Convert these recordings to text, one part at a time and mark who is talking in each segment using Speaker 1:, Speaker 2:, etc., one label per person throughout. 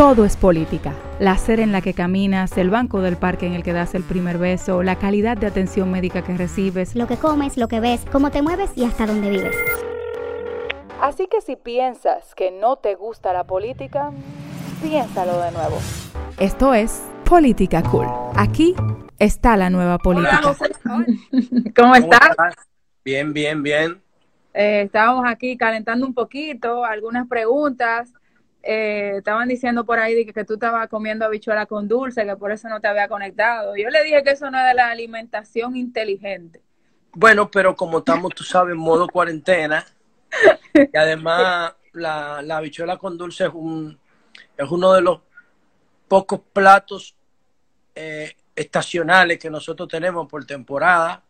Speaker 1: todo es política. La acera en la que caminas, el banco del parque en el que das el primer beso, la calidad de atención médica que recibes,
Speaker 2: lo que comes, lo que ves, cómo te mueves y hasta dónde vives.
Speaker 1: Así que si piensas que no te gusta la política, piénsalo de nuevo. Esto es Política Cool. Aquí está la nueva política.
Speaker 3: ¿Cómo estás?
Speaker 4: Bien, bien, bien.
Speaker 3: Eh, estábamos aquí calentando un poquito, algunas preguntas. Eh, estaban diciendo por ahí que, que, tú estabas comiendo habichuela con dulce, que por eso no te había conectado. Yo le dije que eso no de la alimentación inteligente.
Speaker 4: Bueno, pero como estamos, tú sabes, en modo cuarentena, y además la, la habichuela con dulce es, un, es uno de los pocos platos eh, estacionales que nosotros tenemos por temporada.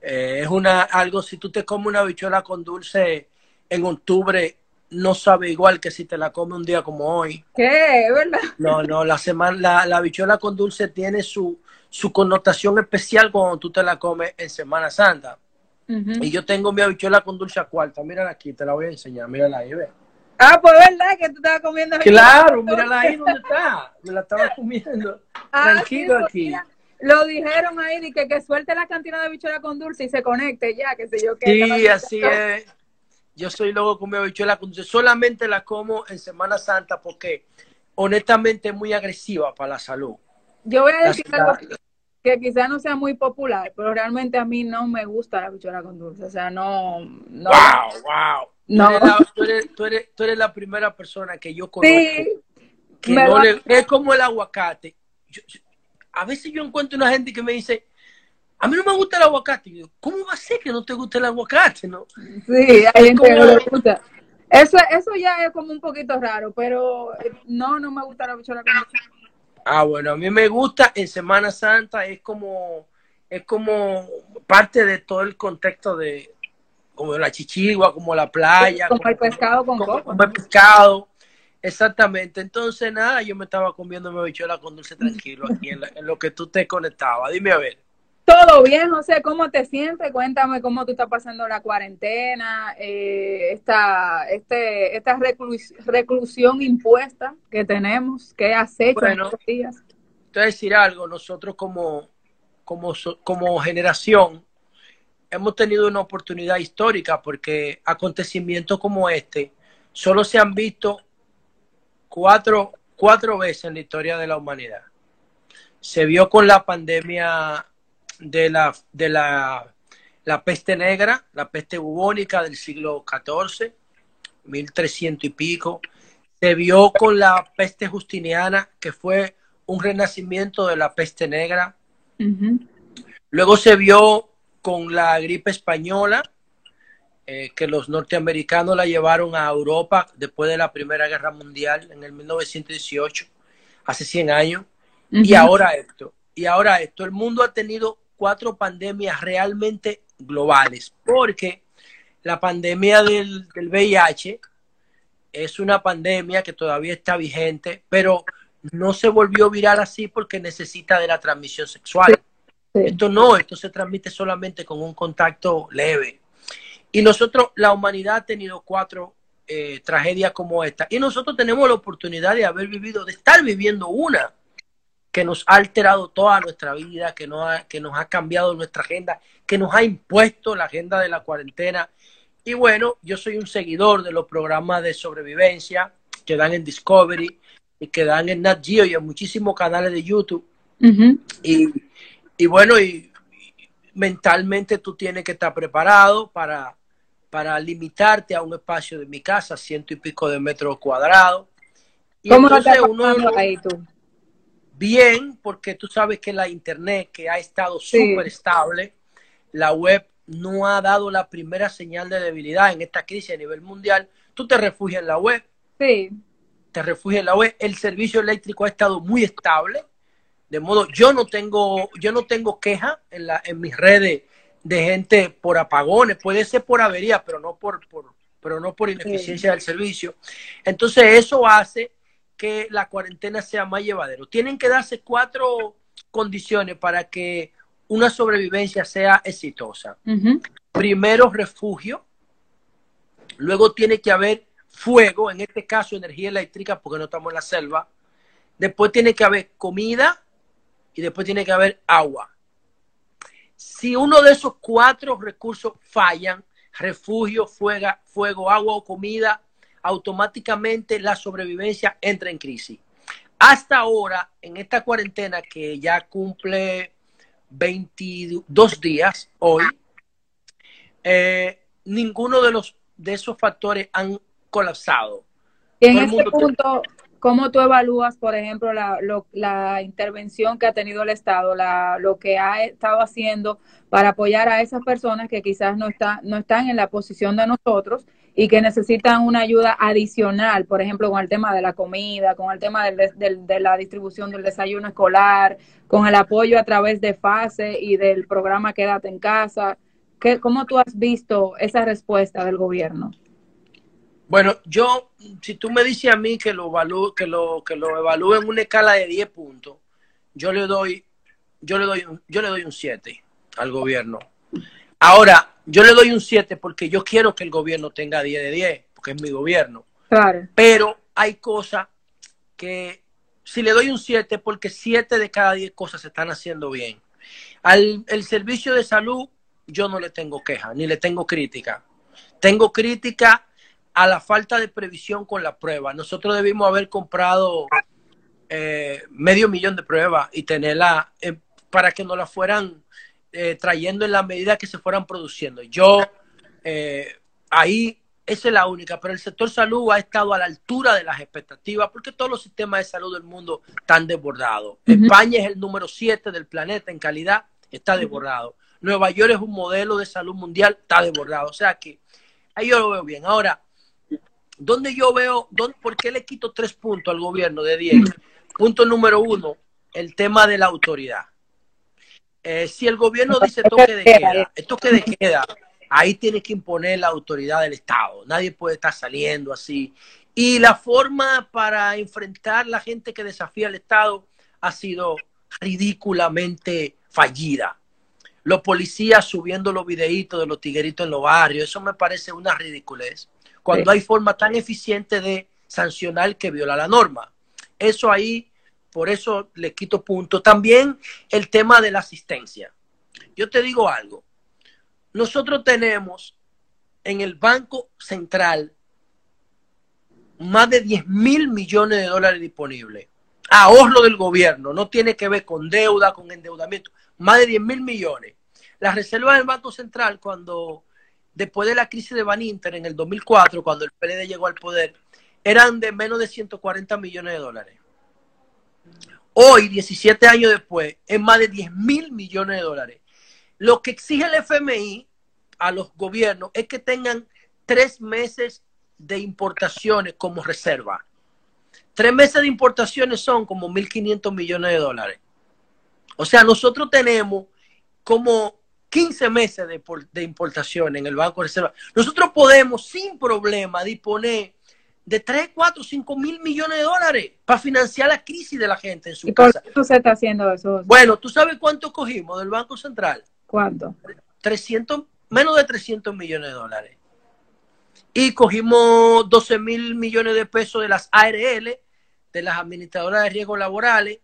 Speaker 4: Eh, es una algo, si tú te comes una habichuela con dulce en octubre, no sabe igual que si te la comes un día como hoy.
Speaker 3: ¿Qué? ¿Verdad?
Speaker 4: No, no, la semana, la, la habichuela con dulce tiene su, su connotación especial cuando tú te la comes en Semana Santa. Y yo tengo mi habichuela con dulce a cuarta. Mírala aquí, te la voy a enseñar. Mírala ahí, ve.
Speaker 3: Ah, pues verdad que tú estabas comiendo.
Speaker 4: Claro, mírala ahí donde está. Me la estaba comiendo.
Speaker 3: Ah,
Speaker 4: Tranquilo
Speaker 3: sí,
Speaker 4: aquí.
Speaker 3: mira, Lo dijeron ahí, de que, que suelte la cantina de habichuela con dulce y se conecte ya, que sé yo qué.
Speaker 4: Sí, así es. Yo soy loco con mi habichuela con dulce. Solamente la como en Semana Santa porque honestamente es muy agresiva para la salud.
Speaker 3: Yo voy a decir
Speaker 4: La-
Speaker 3: algo que quizás no sea muy popular, pero realmente a mí no me gusta la habichuela con dulce. O sea, no. no
Speaker 4: ¡Wow! ¡Wow!
Speaker 3: No.
Speaker 4: Tú, eres la, tú, eres, tú, eres, tú eres la primera persona que yo conozco
Speaker 3: Sí,
Speaker 4: que no le- es como el aguacate. Yo- yo- a veces yo encuentro una gente que me dice, a mí no me gusta el aguacate. Y yo, ¿cómo va a ser que no te guste el aguacate? No?
Speaker 3: sí, hay gente que no le gusta. Eso, eso ya es como un poquito raro, pero eh, no, no me gusta la habichuela con.
Speaker 4: Ah, bueno, a mí me gusta en Semana Santa, es como, es como parte de todo el contexto de como la chichigua, como la playa,
Speaker 3: Como el pescado con
Speaker 4: como-
Speaker 3: coco.
Speaker 4: como el pescado. Exactamente. Entonces, nada, yo me estaba comiendo mi habichuela con dulce tranquilo aquí en, la- en lo que tú te conectabas. Dime a ver.
Speaker 3: Todo bien, José, ¿cómo te sientes? Cuéntame cómo tú estás pasando la cuarentena, eh, esta, este, esta reclus- reclusión impuesta que tenemos, ¿qué has hecho en
Speaker 4: Bueno.
Speaker 3: estos días?
Speaker 4: te voy a decir algo, nosotros como, como, como generación hemos tenido una oportunidad histórica porque acontecimientos como este solo se han visto cuatro, cuatro veces en la historia de la humanidad. Se vio con la pandemia de la, de la, la peste negra, la peste bubónica del siglo XIV, 1300 y pico. Se vio con la peste justiniana, que fue un renacimiento de la peste negra. Luego se vio con la gripe española, eh, que los norteamericanos la llevaron a Europa después de la Primera Guerra Mundial en el 1918, hace 100 años. Y ahora esto. Y ahora esto. El mundo ha tenido cuatro pandemias realmente globales, porque la pandemia del, del VIH es una pandemia que todavía está vigente, pero no se volvió viral así porque necesita de la transmisión sexual.
Speaker 3: Sí.
Speaker 4: Esto no, esto se transmite solamente con un contacto leve. Y nosotros, la humanidad ha tenido cuatro eh, tragedias como esta. Y nosotros tenemos la oportunidad de haber vivido, de estar viviendo una que nos ha alterado toda nuestra vida, que nos ha, que nos ha cambiado nuestra agenda, que nos ha impuesto la agenda de la cuarentena. Y bueno, yo soy un seguidor de los programas de sobrevivencia que dan en Discovery y que dan en Nat Geo y en muchísimos canales de YouTube. Y, y bueno, y, y mentalmente tú tienes que estar preparado para, para limitarte a un espacio de mi casa, ciento y pico de metros cuadrados. Y
Speaker 3: ¿Cómo lo
Speaker 4: entonces
Speaker 3: estás
Speaker 4: uno
Speaker 3: pasando ahí tú?
Speaker 4: Bien, porque tú sabes que la internet, que ha estado
Speaker 3: Sí.
Speaker 4: súper estable, la web no ha dado la primera señal de debilidad en esta crisis a nivel mundial. Tú te refugias en la web,
Speaker 3: Sí,
Speaker 4: te refugias en la web. El servicio eléctrico ha estado muy estable, de modo yo no tengo yo no tengo queja en la en mis redes de gente por apagones, puede ser por avería, pero no por, por pero no por ineficiencia del servicio. Entonces eso hace que la cuarentena sea más llevadero. Tienen que darse cuatro condiciones para que una sobrevivencia sea exitosa. Primero, refugio. Luego tiene que haber fuego, en este caso energía eléctrica, porque no estamos en la selva. Después tiene que haber comida y después tiene que haber agua. Si uno de esos cuatro recursos fallan, refugio, fuego, fuego agua o comida, automáticamente la sobrevivencia entra en crisis. Hasta ahora, en esta cuarentena que ya cumple 22 días hoy, eh, ninguno de los de esos factores han colapsado.
Speaker 3: en este punto, ¿cómo tú evalúas, por ejemplo, la, la, intervención que ha tenido el Estado, la, lo que ha estado haciendo para apoyar a esas personas que quizás no, está, no están en la posición de nosotros y que necesitan una ayuda adicional, por ejemplo, con el tema de la comida, con el tema de la distribución del desayuno escolar, con el apoyo a través de FASE y del programa Quédate en casa. ¿Qué, ¿Cómo tú has visto esa respuesta del gobierno?
Speaker 4: Bueno, yo, si tú me dices a mí que lo evalúe, que lo, que lo evalúe en una escala de 10 puntos, yo le doy, yo le doy, yo le doy un 7 al gobierno. Ahora, yo le doy un 7 porque yo quiero que el gobierno tenga 10 de 10, porque es mi gobierno.
Speaker 3: Claro.
Speaker 4: Pero hay cosas que si le doy un 7 porque 7 de cada 10 cosas se están haciendo bien. Al el servicio de salud yo no le tengo queja, ni le tengo crítica. Tengo crítica a la falta de previsión con la prueba. Nosotros debimos haber comprado eh, medio millón de pruebas y tenerla eh, para que nos la fueran eh, trayendo en la medida que se fueran produciendo. Yo, ahí, esa es la única, pero el sector salud ha estado a la altura de las expectativas porque todos los sistemas de salud del mundo están desbordados. España es el número 7 del planeta en calidad, está desbordado. Nueva York es un modelo de salud mundial, está desbordado. O sea que ahí yo lo veo bien. Ahora, ¿dónde yo veo, dónde, por qué le quito tres puntos al gobierno de 10? Punto número uno, el tema de la autoridad. Eh, si el gobierno dice toque de queda, toque de queda, ahí tiene que imponer la autoridad del Estado. Nadie puede estar saliendo así. Y la forma para enfrentar la gente que desafía al Estado ha sido ridículamente fallida los policías subiendo los videitos de los tigueritos en los barrios, eso me parece una ridiculez. Cuando hay forma tan eficiente de sancionar que viola la norma. Eso ahí, por eso le quito punto. También el tema de la asistencia. Yo te digo algo. Nosotros tenemos en el Banco Central más de 10 mil millones de dólares disponibles. Ahorro del gobierno, no tiene que ver con deuda, con endeudamiento más de 10 mil millones. Las reservas del Banco Central, cuando después de la crisis de Van Inter en el 2004, cuando el PLD llegó al poder, eran de menos de 140 millones de dólares. Hoy, 17 años después, es más de 10 mil millones de dólares. Lo que exige el FMI a los gobiernos es que tengan tres meses de importaciones como reserva. Tres meses de importaciones son como 1.500 millones de dólares. O sea, nosotros tenemos como 15 meses de, importación en el Banco de Reserva. Nosotros podemos sin problema disponer de 3, 4, 5 mil millones de dólares para financiar la crisis de la gente en su
Speaker 3: ¿Y casa. ¿Por qué se está haciendo eso?
Speaker 4: Bueno, ¿tú sabes cuánto cogimos del Banco Central?
Speaker 3: ¿Cuánto?
Speaker 4: 300, menos de 300 millones de dólares. Y cogimos 12 mil millones de pesos de las ARL, de las administradoras de riesgos laborales,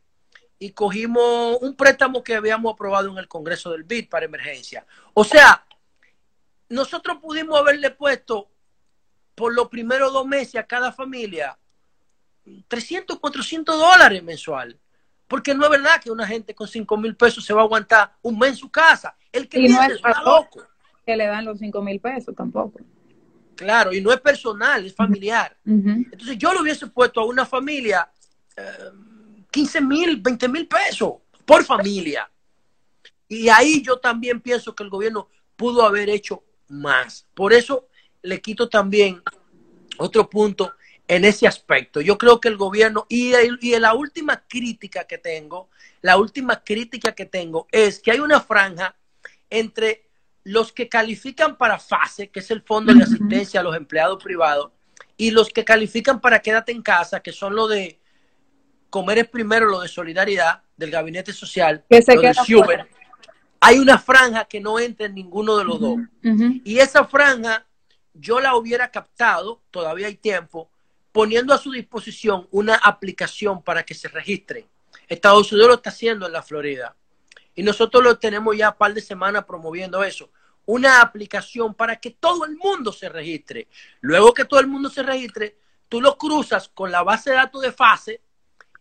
Speaker 4: y cogimos un préstamo que habíamos aprobado en el Congreso del BID para emergencia. O sea, nosotros pudimos haberle puesto por los primeros dos meses a cada familia 300, 400 dólares mensual. Porque no es verdad que una gente con 5 mil pesos se va a aguantar un mes en su casa. El que
Speaker 3: y no es loco. Que le dan los 5 mil pesos tampoco.
Speaker 4: Claro, y no es personal, es familiar. Entonces yo lo hubiese puesto a una familia eh, 15 mil, 20 mil pesos por familia. Y ahí yo también pienso que el gobierno pudo haber hecho más. Por eso le quito también otro punto en ese aspecto. Yo creo que el gobierno, y, y la última crítica que tengo, la última crítica que tengo es que hay una franja entre los que califican para FASE, que es el Fondo de Asistencia a los Empleados Privados, y los que califican para Quédate en Casa, que son los de comer es primero lo de solidaridad del gabinete social, lo hay una franja que no entra en ninguno de los dos. Y esa franja, yo la hubiera captado, todavía hay tiempo, poniendo a su disposición una aplicación para que se registren. Estados Unidos lo está haciendo en la Florida. Y nosotros lo tenemos ya un par de semanas promoviendo eso. Una aplicación para que todo el mundo se registre. Luego que todo el mundo se registre, tú lo cruzas con la base de datos de fase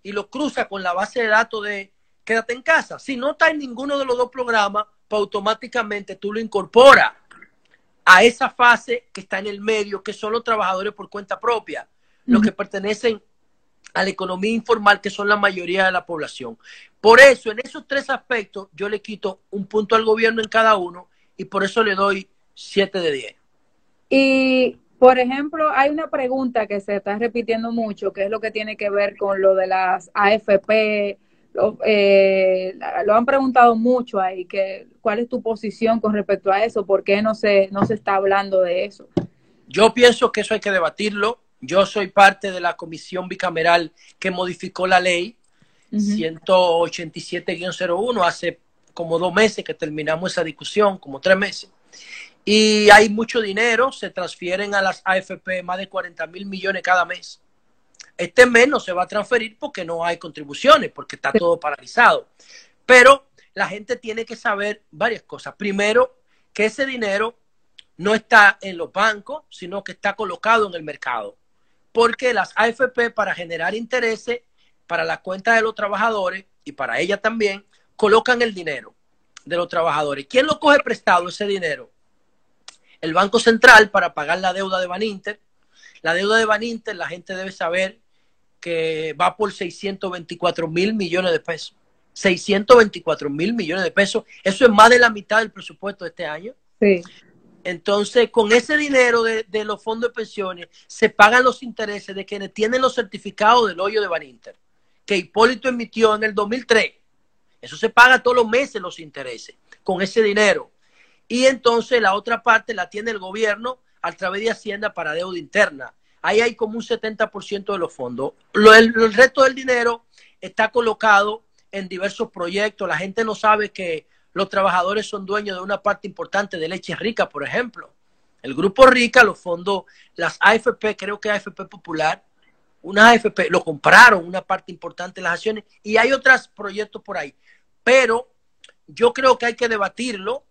Speaker 4: y lo cruzas con la base de datos de quédate en casa. Si no está en ninguno de los dos programas, pues automáticamente tú lo incorporas a esa fase que está en el medio, que son los trabajadores por cuenta propia, los que pertenecen a la economía informal, que son la mayoría de la población. Por eso, en esos tres aspectos, yo le quito un punto al gobierno en cada uno y por eso le doy siete de diez.
Speaker 3: Y, por ejemplo, hay una pregunta que se está repitiendo mucho, que es lo que tiene que ver con lo de las AFP. Lo, eh, lo han preguntado mucho ahí, que cuál es tu posición con respecto a eso, por qué no se, no se está hablando de eso.
Speaker 4: Yo pienso que eso hay que debatirlo. Yo soy parte de la comisión bicameral que modificó la ley uh -huh. 187-01 hace como dos meses que terminamos esa discusión, como tres meses. Y hay mucho dinero, se transfieren a las AFP más de 40 mil millones cada mes. Este mes no se va a transferir porque no hay contribuciones, porque está todo paralizado. Pero la gente tiene que saber varias cosas. Primero, que ese dinero no está en los bancos, sino que está colocado en el mercado. Porque las AFP, para generar intereses para la cuenta de los trabajadores y para ella también, colocan el dinero de los trabajadores. ¿Quién lo coge prestado ese dinero? El Banco Central para pagar la deuda de Baninter. La deuda de Baninter, la gente debe saber que va por 624 mil millones de pesos. 624 mil millones de pesos. Eso es más de la mitad del presupuesto de este año.
Speaker 3: Sí.
Speaker 4: Entonces, con ese dinero de, de, los fondos de pensiones, se pagan los intereses de quienes tienen los certificados del hoyo de Baninter, que Hipólito emitió en el 2003. Eso se paga todos los meses los intereses con ese dinero. Y entonces la otra parte la tiene el gobierno a través de Hacienda para deuda interna. Ahí hay como un 70% de los fondos. Lo, el, el resto del dinero está colocado en diversos proyectos. La gente no sabe que los trabajadores son dueños de una parte importante de Leche Rica, por ejemplo. El Grupo Rica, los fondos, las AFP, creo que AFP Popular, unas AFP, lo compraron una parte importante de las acciones y hay otros proyectos por ahí. Pero yo creo que hay que debatirlo.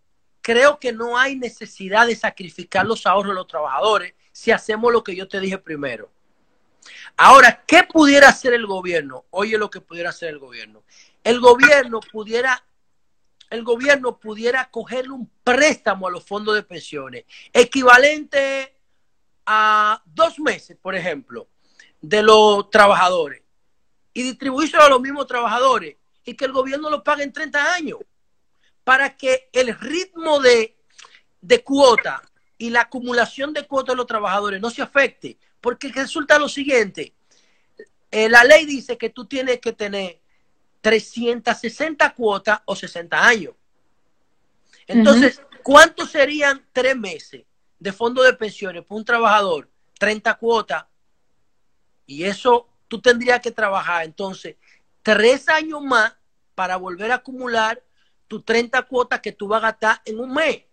Speaker 4: Creo que no hay necesidad de sacrificar los ahorros de los trabajadores si hacemos lo que yo te dije primero. Ahora, ¿qué pudiera hacer el gobierno? Oye lo que pudiera hacer el gobierno. El gobierno pudiera el gobierno pudiera cogerle un préstamo a los fondos de pensiones, equivalente a dos meses, por ejemplo, de los trabajadores, y distribuírselo a los mismos trabajadores, y que el gobierno lo pague en 30 años, para que el ritmo de, de cuota y la acumulación de cuotas de los trabajadores no se afecte, porque resulta lo siguiente, eh, la ley dice que tú tienes que tener 360 cuotas o 60 años. Entonces, uh -huh. ¿cuántos serían tres meses de fondo de pensiones para un trabajador? 30 cuotas. Y eso tú tendrías que trabajar entonces tres años más para volver a acumular tus 30 cuotas que tú vas a gastar en un mes.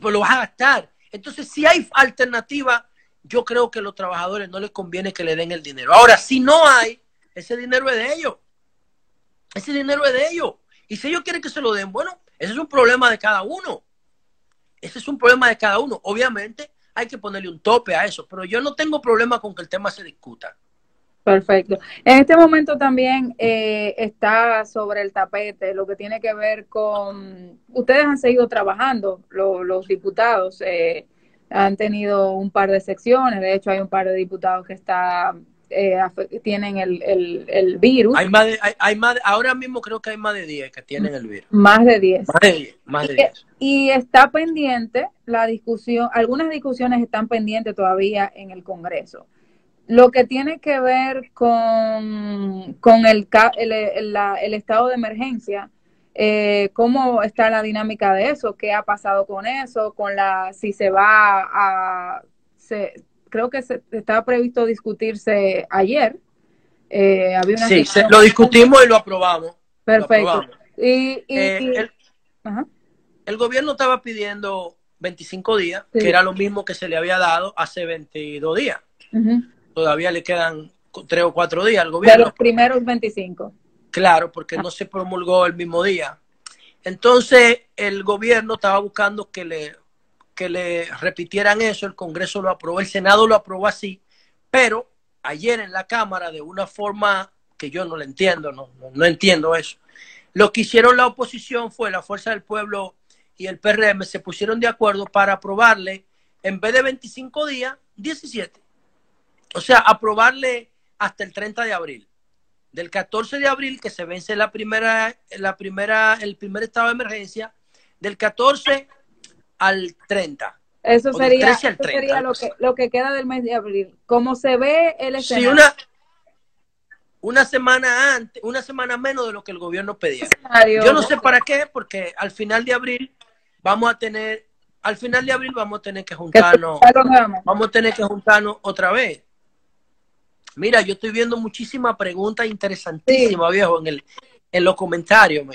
Speaker 4: Pues lo vas a gastar. Entonces, si hay alternativa, yo creo que a los trabajadores no les conviene que le den el dinero. Ahora, si no hay, ese dinero es de ellos. Ese dinero es de ellos. Y si ellos quieren que se lo den, bueno, ese es un problema de cada uno. Ese es un problema de cada uno. Obviamente hay que ponerle un tope a eso, pero yo no tengo problema con que el tema se discuta.
Speaker 3: Perfecto. En este momento también eh, está sobre el tapete lo que tiene que ver con, ustedes han seguido trabajando, lo, los diputados eh, han tenido un par de secciones, de hecho hay un par de diputados que está eh, tienen el, el, el, virus.
Speaker 4: Hay más de, hay, hay más de, ahora mismo creo que hay más de 10 que tienen el virus.
Speaker 3: Más de 10.
Speaker 4: Más de 10. Más de 10.
Speaker 3: Y, y, está pendiente la discusión, algunas discusiones están pendientes todavía en el Congreso. Lo que tiene que ver con, con el, el, el, la, el estado de emergencia, eh, cómo está la dinámica de eso, qué ha pasado con eso, con la si se va a se, creo que se, estaba previsto discutirse ayer. Eh, había una
Speaker 4: sí, se, lo discutimos y lo aprobamos.
Speaker 3: Perfecto.
Speaker 4: Lo aprobamos.
Speaker 3: Y, y,
Speaker 4: eh,
Speaker 3: y
Speaker 4: el, el, gobierno estaba pidiendo 25 días, que era lo mismo que se le había dado hace 22 días. Todavía le quedan tres o cuatro días al gobierno.
Speaker 3: De los primeros 25.
Speaker 4: Claro, porque no se promulgó el mismo día. Entonces, el gobierno estaba buscando que le, que le repitieran eso, el Congreso lo aprobó, el Senado lo aprobó así, pero ayer en la Cámara, de una forma que yo no le entiendo, no, no, entiendo eso, lo que hicieron la oposición fue la Fuerza del Pueblo y el PRM se pusieron de acuerdo para aprobarle, en vez de 25 días, 17. O sea, aprobarle hasta el 30 de abril. Del 14 de abril, que se vence la primera, la primera, el primer estado de emergencia, del 14 al 30.
Speaker 3: Eso sería, sería lo, que, lo que queda del mes de abril. Como se ve el escenario.
Speaker 4: Sí, una, una semana antes, una semana menos de lo que el gobierno pedía. Yo no sé para qué, porque al final de abril vamos a tener, al final de abril vamos a tener que juntarnos, vamos a tener que juntarnos otra vez. Mira, yo estoy viendo muchísimas preguntas interesantísimas, viejo, en el, en los comentarios,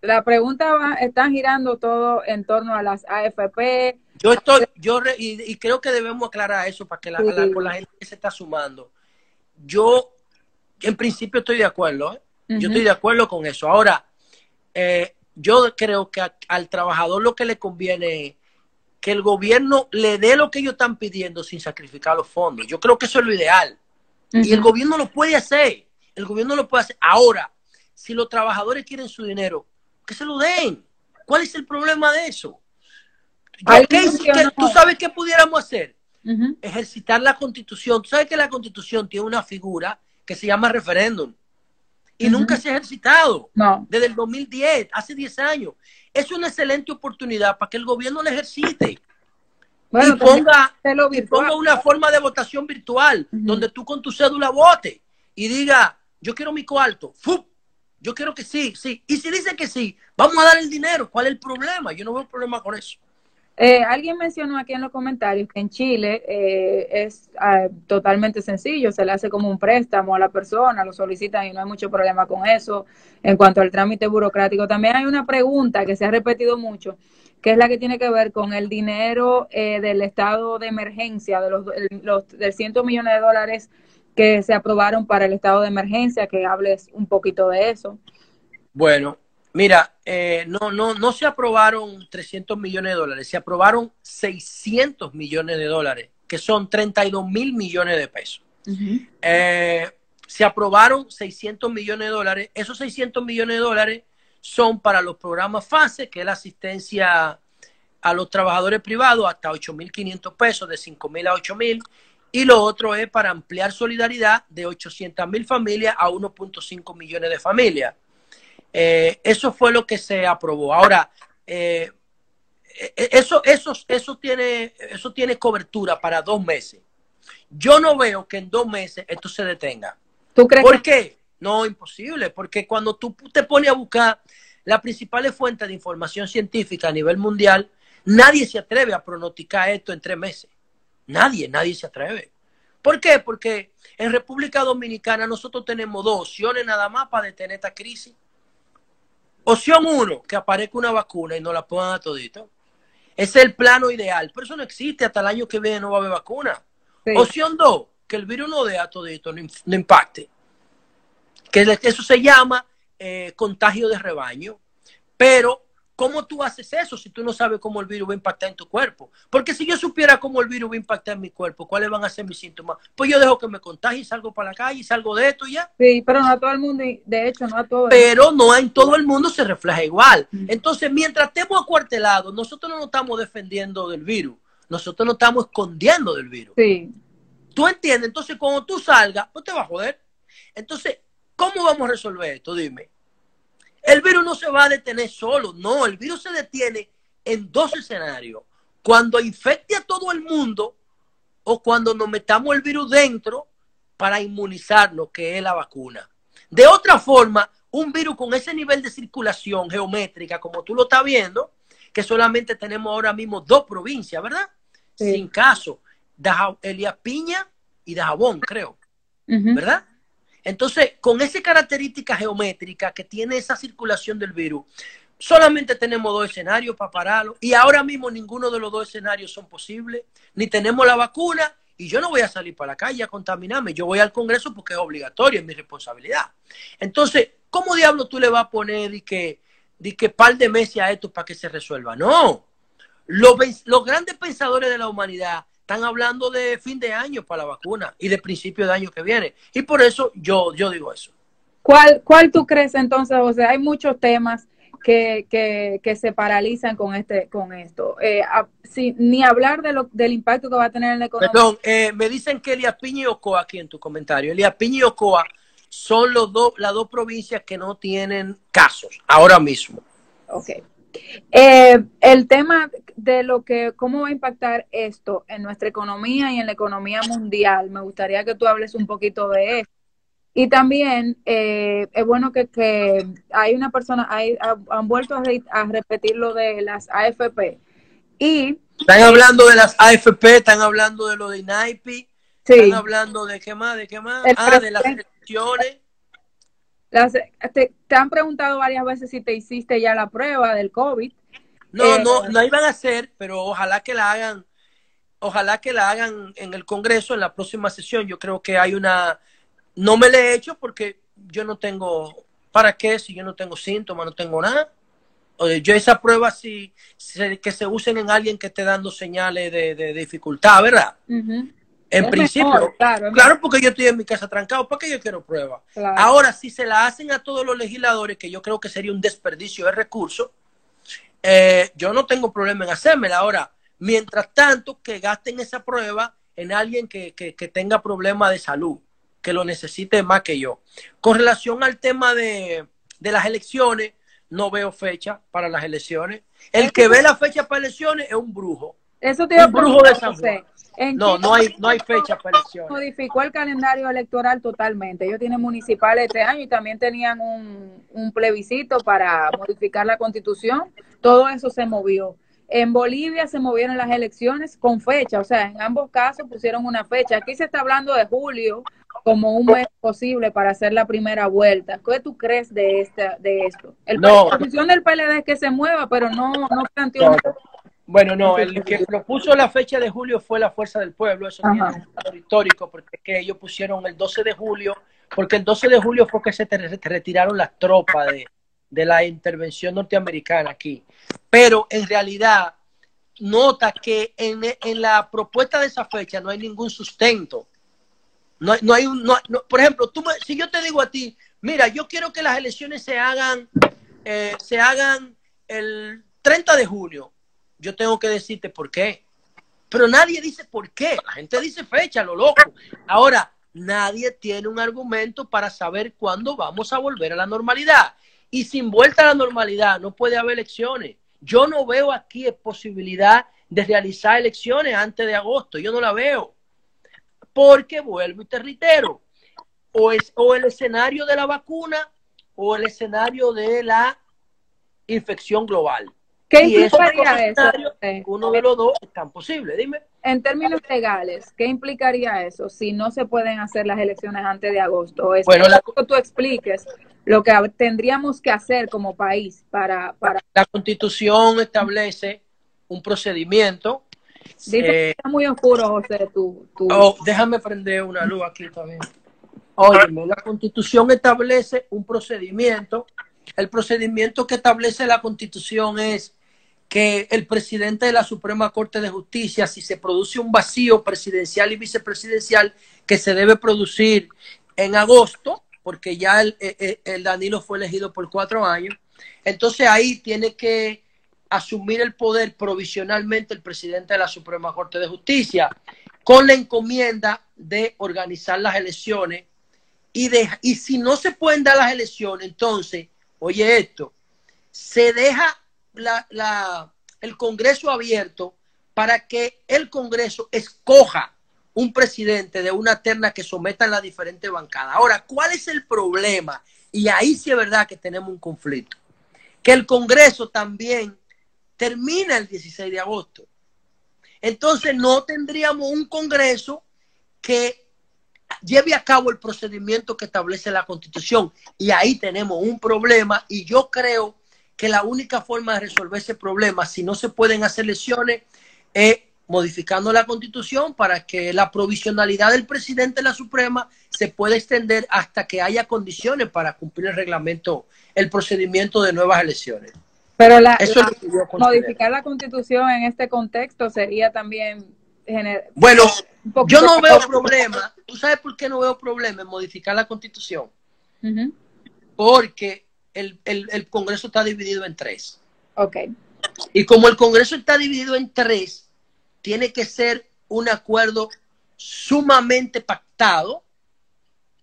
Speaker 3: La pregunta va, están girando todo en torno a las AFP.
Speaker 4: Yo estoy, yo y, creo que debemos aclarar eso para que la, la gente que se está sumando. Yo en principio estoy de acuerdo, ¿eh? yo estoy de acuerdo con eso. Ahora, eh, yo creo que al trabajador lo que le conviene es que el gobierno le dé lo que ellos están pidiendo sin sacrificar los fondos. Yo creo que eso es lo ideal. Y el gobierno lo puede hacer. El gobierno lo puede hacer. Ahora, si los trabajadores quieren su dinero, que se lo den. ¿Cuál es el problema de eso? ¿Tú sabes qué pudiéramos hacer? Ejercitar la constitución. Tú sabes que la constitución tiene una figura que se llama referéndum. Y nunca se ha ejercitado.
Speaker 3: No.
Speaker 4: Desde el 2010, hace 10 años. Es una excelente oportunidad para que el gobierno lo ejercite. Y, ponga, ponga, una forma de votación virtual, donde tú con tu cédula votes y diga, yo quiero mi cuarto. Yo quiero que sí, sí. Y si dice que sí, vamos a dar el dinero. ¿Cuál es el problema? Yo no veo problema con eso.
Speaker 3: Eh, alguien mencionó aquí en los comentarios que en Chile eh, es ah, totalmente sencillo, se le hace como un préstamo a la persona, lo solicitan y no hay mucho problema con eso. En cuanto al trámite burocrático, también hay una pregunta que se ha repetido mucho, que es la que tiene que ver con el dinero eh, del estado de emergencia, de los, los de cientos millones de dólares que se aprobaron para el estado de emergencia, que hables un poquito de eso.
Speaker 4: Bueno, Mira, eh, no, no, no se aprobaron 300 millones de dólares, se aprobaron 600 millones de dólares, que son 32 mil millones de pesos. Eh, se aprobaron 600 millones de dólares. Esos 600 millones de dólares son para los programas FASE, que es la asistencia a los trabajadores privados hasta 8.500 pesos, de 5.000 a 8.000. Y lo otro es para ampliar solidaridad de 800.000 familias a 1.5 millones de familias. Eh, eso fue lo que se aprobó. Ahora, eh, eh, eso, eso, eso, tiene, eso tiene cobertura para dos meses. Yo no veo que en dos meses esto se detenga.
Speaker 3: ¿Tú crees
Speaker 4: ¿Por qué? No, imposible, porque cuando tú te pones a buscar las principales fuentes de información científica a nivel mundial, nadie se atreve a pronosticar esto en tres meses. Nadie, nadie se atreve. ¿Por qué? Porque en República Dominicana nosotros tenemos dos opciones nada más para detener esta crisis. Opción uno, que aparezca una vacuna y no la pongan a todito. Ese es el plano ideal, pero eso no existe. Hasta el año que viene no va a haber vacuna. Opción dos, que el virus no dé a todito, no, impacte. Que eso se llama eh, contagio de rebaño. Pero ¿Cómo tú haces eso si tú no sabes cómo el virus va a impactar en tu cuerpo? Porque si yo supiera cómo el virus va a impactar en mi cuerpo, cuáles van a ser mis síntomas, pues yo dejo que me contagie y salgo para la calle y salgo de esto y ya.
Speaker 3: Sí, pero no a todo el mundo, de hecho, no a todo
Speaker 4: el Pero no en todo el mundo se refleja igual. Entonces, mientras estemos acuartelados, nosotros no nos estamos defendiendo del virus, nosotros nos estamos escondiendo del virus.
Speaker 3: Sí.
Speaker 4: ¿Tú entiendes? Entonces, cuando tú salgas, pues te va a joder. Entonces, ¿cómo vamos a resolver esto? Dime. El virus no se va a detener solo, no, el virus se detiene en dos escenarios. Cuando infecte a todo el mundo o cuando nos metamos el virus dentro para inmunizarnos, que es la vacuna. De otra forma, un virus con ese nivel de circulación geométrica, como tú lo estás viendo, que solamente tenemos ahora mismo dos provincias, ¿verdad? Sin caso, Elia Piña y Dajabón, creo, ¿verdad? Entonces, con esa característica geométrica que tiene esa circulación del virus, Solamente tenemos dos escenarios para pararlo y ahora mismo ninguno de los dos escenarios son posibles. Ni tenemos la vacuna y yo no voy a salir para la calle a contaminarme. Yo voy al Congreso porque es obligatorio, es mi responsabilidad. Entonces, ¿cómo diablo tú le vas a poner y que, y que par de meses a esto para que se resuelva? No. Los, los grandes pensadores de la humanidad están hablando de fin de año para la vacuna y de principio de año que viene. Y por eso yo, yo digo eso.
Speaker 3: ¿Cuál, ¿Cuál tú crees entonces, José? Hay muchos temas que, que, que se paralizan con este con esto. Eh, ni hablar de lo, del impacto que va a tener en la economía.
Speaker 4: Perdón, eh, me dicen que Elías Piña y Ocoa aquí en tu comentario. Elías Piña y Ocoa son los dos, las dos provincias que no tienen casos ahora mismo.
Speaker 3: Ok. Eh, el tema de lo que, cómo va a impactar esto en nuestra economía y en la economía mundial, me gustaría que tú hables un poquito de esto. Y también eh, es bueno que, que, hay una persona, hay, han vuelto a, repetir lo de las AFP. Y
Speaker 4: están hablando de las AFP, están hablando de lo de INAIPI, están hablando de qué más, de qué más, ah, de las elecciones.
Speaker 3: Te, han preguntado varias veces si te hiciste ya la prueba del COVID.
Speaker 4: No, no, eh, no iban a hacer, pero ojalá que la hagan, ojalá que la hagan en el Congreso en la próxima sesión. Yo creo que hay una no me le he hecho porque yo no tengo, ¿para qué? Si yo no tengo síntomas, no tengo nada. Yo esa prueba sí, que se usen en alguien que esté dando señales de, dificultad, ¿verdad? En principio, claro, porque yo estoy en mi casa trancado, ¿para qué yo quiero prueba? Ahora, si se la hacen a todos los legisladores, que yo creo que sería un desperdicio de recursos, eh, yo no tengo problema en hacérmela. Ahora, mientras tanto, que gasten esa prueba en alguien que, que, que tenga problemas de salud que lo necesite más que yo. Con relación al tema de, las elecciones, no veo fecha para las elecciones. El que ve la fecha para elecciones es un brujo.
Speaker 3: Eso te un brujo de San
Speaker 4: No, no hay, no hay fecha para elecciones.
Speaker 3: Modificó el calendario electoral totalmente. Ellos tienen municipales este año y también tenían un, un plebiscito para modificar la constitución. Todo eso se movió. En Bolivia se movieron las elecciones con fecha, o sea, en ambos casos pusieron una fecha. Aquí se está hablando de julio como un mes posible para hacer la primera vuelta. ¿Qué tú crees de esta, de esto? El, La posición del PLD es que se mueva, pero no, no planteó.
Speaker 4: Bueno, no, el que propuso la fecha de julio fue la Fuerza del Pueblo, eso tiene un histórico, porque que ellos pusieron el 12 de julio, porque el 12 de julio fue que se retiraron las tropas de, de la intervención norteamericana aquí. Pero en realidad, nota que en, en, la propuesta de esa fecha no hay ningún sustento. No, no hay un, no, por ejemplo, tú si yo te digo a ti, mira, yo quiero que las elecciones se hagan, eh, se hagan el 30 de junio, yo tengo que decirte por qué. Pero nadie dice por qué. La gente dice fecha, lo loco. Ahora, nadie tiene un argumento para saber cuándo vamos a volver a la normalidad y sin vuelta a la normalidad no puede haber elecciones. Yo no veo aquí posibilidad de realizar elecciones antes de agosto, yo no la veo. Porque vuelvo y te reitero, o, es, o el escenario de la vacuna o el escenario de la infección global.
Speaker 3: ¿Qué implicaría eso?
Speaker 4: Uno de los dos es tan posible, dime.
Speaker 3: En términos legales, ¿qué implicaría eso si no se pueden hacer las elecciones antes de agosto? bueno, la... que tú expliques lo que tendríamos que hacer como país para... para...
Speaker 4: La constitución establece un procedimiento.
Speaker 3: Dice que eh, está muy oscuro, José, tú,
Speaker 4: Oh, déjame prender una luz aquí también. Óyeme, la constitución establece un procedimiento. El procedimiento que establece la constitución es que el presidente de la Suprema Corte de Justicia, si se produce un vacío presidencial y vicepresidencial que se debe producir en agosto, porque ya el, eh, eh, el, Danilo fue elegido por cuatro años. Entonces ahí tiene que asumir el poder provisionalmente el presidente de la Suprema Corte de Justicia con la encomienda de organizar las elecciones y si no se pueden dar las elecciones, entonces, oye esto, se deja la, la, el Congreso abierto para que el Congreso escoja un presidente de una terna que someta a las diferentes bancadas. Ahora, ¿cuál es el problema? Y ahí sí es verdad que tenemos un conflicto. Que el Congreso también termina el 16 de agosto. Entonces no tendríamos un Congreso que lleve a cabo el procedimiento que establece la Constitución. Y ahí tenemos un problema y yo creo que la única forma de resolver ese problema, si no se pueden hacer elecciones, es modificando la constitución para que la provisionalidad del presidente de la Suprema se pueda extender hasta que haya condiciones para cumplir el reglamento, el procedimiento de nuevas elecciones.
Speaker 3: Pero la, modificar la constitución en este contexto sería también...
Speaker 4: Bueno, yo no veo problema. ¿Tú sabes por qué no veo problema en modificar la constitución? Porque el, el Congreso está dividido en tres.
Speaker 3: Ok.
Speaker 4: Y como el Congreso está dividido en tres, tiene que ser un acuerdo sumamente pactado,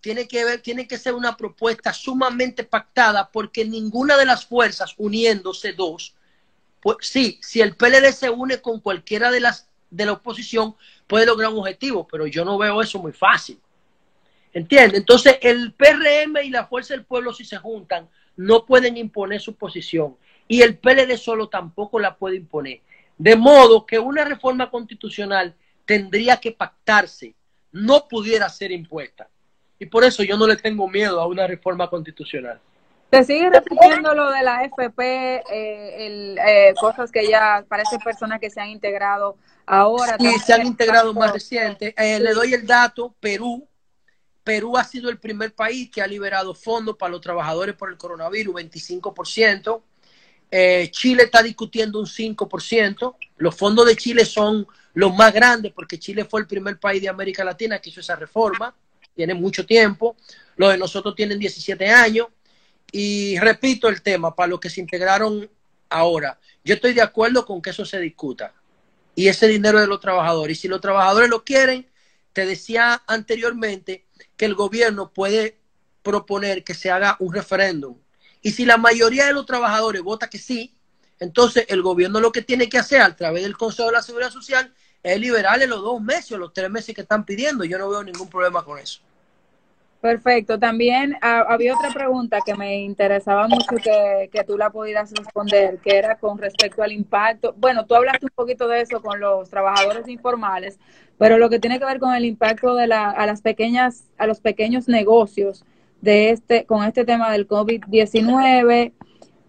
Speaker 4: tiene que, ver, tiene que ser una propuesta sumamente pactada porque ninguna de las fuerzas uniéndose dos, pues sí, si el PLD se une con cualquiera de las de la oposición puede lograr un objetivo, pero yo no veo eso muy fácil. ¿Entiendes? Entonces, el PRM y la Fuerza del Pueblo, si se juntan, no pueden imponer su posición. Y el PLD solo tampoco la puede imponer. De modo que una reforma constitucional tendría que pactarse, no pudiera ser impuesta. Y por eso yo no le tengo miedo a una reforma constitucional.
Speaker 3: Te sigue repitiendo lo de la FP, eh, eh, cosas que ya parece personas que se han integrado ahora.
Speaker 4: Sí, se han integrado más reciente. Eh, le doy el dato, Perú. Perú ha sido el primer país que ha liberado fondos para los trabajadores por el coronavirus, 25%. Eh, Chile está discutiendo un 5%. Los fondos de Chile son los más grandes porque Chile fue el primer país de América Latina que hizo esa reforma. Tiene mucho tiempo. Los de nosotros tienen 17 años. Y repito el tema, para los que se integraron ahora, yo estoy de acuerdo con que eso se discuta. Y ese dinero de los trabajadores. Y si los trabajadores lo quieren, te decía anteriormente el gobierno puede proponer que se haga un referéndum y si la mayoría de los trabajadores vota que sí, entonces el gobierno lo que tiene que hacer a través del Consejo de la Seguridad Social es liberarle los dos meses o los tres meses que están pidiendo. Yo no veo ningún problema con eso.
Speaker 3: Perfecto. También ah, había otra pregunta que me interesaba mucho que, que, tú la pudieras responder, que era con respecto al impacto. Bueno, tú hablaste un poquito de eso con los trabajadores informales, pero lo que tiene que ver con el impacto de la, a las pequeñas, a los pequeños negocios de este, con este tema del COVID-19.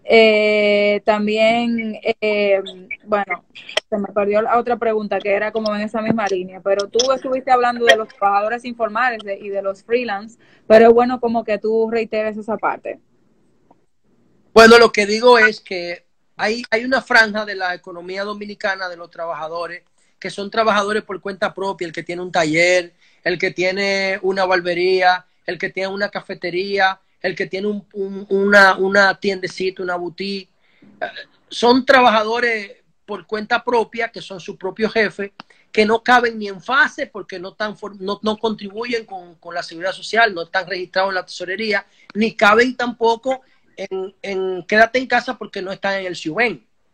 Speaker 3: Eh, también, eh, bueno, se me perdió la otra pregunta que era como en esa misma línea, pero tú estuviste hablando de los trabajadores informales y de los freelance, pero es bueno como que tú reiteres esa parte.
Speaker 4: Bueno, lo que digo es que hay, hay una franja de la economía dominicana de los trabajadores que son trabajadores por cuenta propia, el que tiene un taller, el que tiene una barbería, el que tiene una cafetería, el que tiene un, una, una tiendecita, una boutique. Son trabajadores por cuenta propia, que son su propio jefe, que no caben ni en fase porque no, están, no, no contribuyen con, con, la seguridad social, no están registrados en la tesorería, ni caben tampoco en, en quédate en casa porque no están en el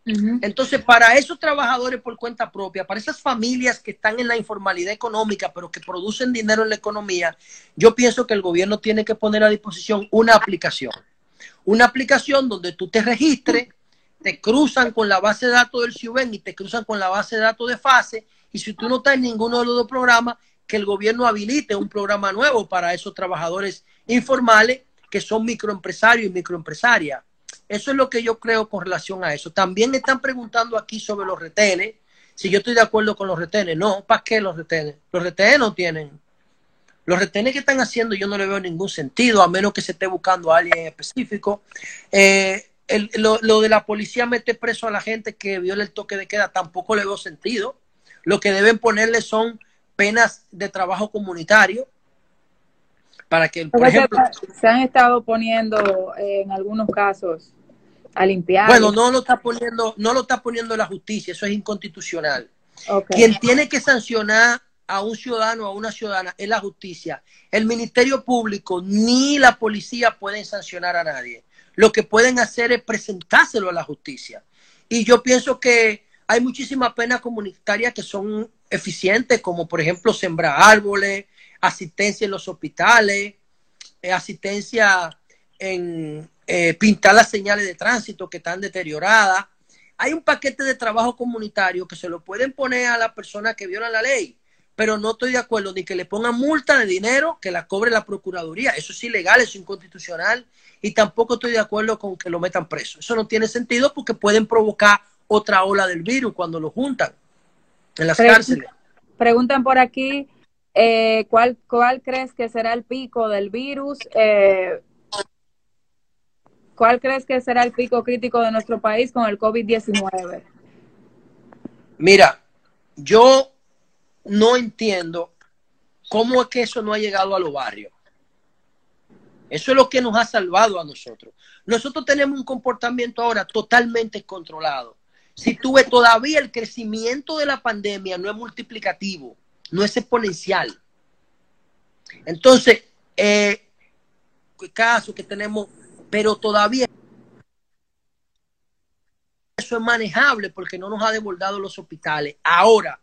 Speaker 4: Entonces, para esos trabajadores por cuenta propia, para esas familias que están en la informalidad económica, pero que producen dinero en la economía, yo pienso que el gobierno tiene que poner a disposición una aplicación. Una aplicación donde tú te registres, te cruzan con la base de datos del CIUBEN y te cruzan con la base de datos de FASE, y si tú no estás en ninguno de los dos programas, que el gobierno habilite un programa nuevo para esos trabajadores informales que son microempresarios y microempresarias. Eso es lo que yo creo con relación a eso. También me están preguntando aquí sobre los retenes, si yo estoy de acuerdo con los retenes. No, ¿para qué los retenes? Los retenes no tienen. Los retenes que están haciendo yo no le veo ningún sentido, a menos que se esté buscando a alguien específico. Eh, lo, de la policía mete preso a la gente que viola el toque de queda tampoco le veo sentido. Lo que deben ponerle son penas de trabajo comunitario para que, por ejemplo,
Speaker 3: se han estado poniendo eh, en algunos casos a limpiar.
Speaker 4: Bueno, no lo está poniendo, no lo está poniendo la justicia, eso es inconstitucional. Quien tiene que sancionar a un ciudadano o a una ciudadana es la justicia. El Ministerio Público ni la policía pueden sancionar a nadie. Lo que pueden hacer es presentárselo a la justicia. Y yo pienso que hay muchísimas penas comunitarias que son eficientes, como por ejemplo sembrar árboles, asistencia en los hospitales, eh, asistencia en, eh, pintar las señales de tránsito que están deterioradas. Hay un paquete de trabajo comunitario que se lo pueden poner a la persona que viola la ley, pero no estoy de acuerdo ni que le pongan multa de dinero que la cobre la Procuraduría. Eso es ilegal, es inconstitucional y tampoco estoy de acuerdo con que lo metan preso. Eso no tiene sentido porque pueden provocar otra ola del virus cuando lo juntan en las cárceles.
Speaker 3: Preguntan por aquí, eh, ¿cuál, ¿cuál crees que será el pico del virus? Eh, ¿Cuál crees que será el pico crítico de nuestro país con el COVID-19?
Speaker 4: Mira, yo no entiendo cómo es que eso no ha llegado a los barrios. Eso es lo que nos ha salvado a nosotros. Nosotros tenemos un comportamiento ahora totalmente controlado. Si tú ves todavía el crecimiento de la pandemia no es multiplicativo, no es exponencial. Entonces, eh, caso que tenemos, pero todavía eso es manejable porque no nos ha devolvido los hospitales. Ahora,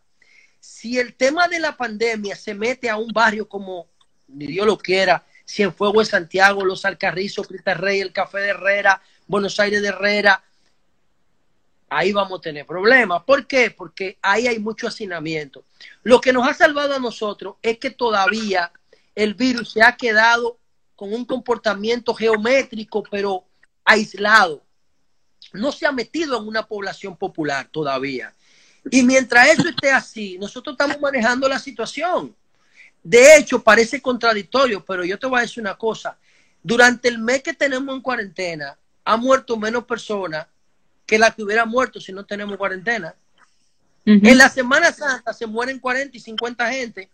Speaker 4: si el tema de la pandemia se mete a un barrio como, ni Dios lo quiera, Cienfuegos de Santiago, Los Alcarrizos, Cristo Rey, el Café de Herrera, Buenos Aires de Herrera, ahí vamos a tener problemas. ¿Por qué? Porque ahí hay mucho hacinamiento. Lo que nos ha salvado a nosotros es que todavía el virus se ha quedado con un comportamiento geométrico, pero aislado. No se ha metido en una población popular todavía. Y mientras eso esté así, nosotros estamos manejando la situación. De hecho, parece contradictorio, pero yo te voy a decir una cosa. Durante el mes que tenemos en cuarentena, ha muerto menos personas que la que hubiera muerto si no tenemos cuarentena. En la Semana Santa se mueren 40 y 50 gente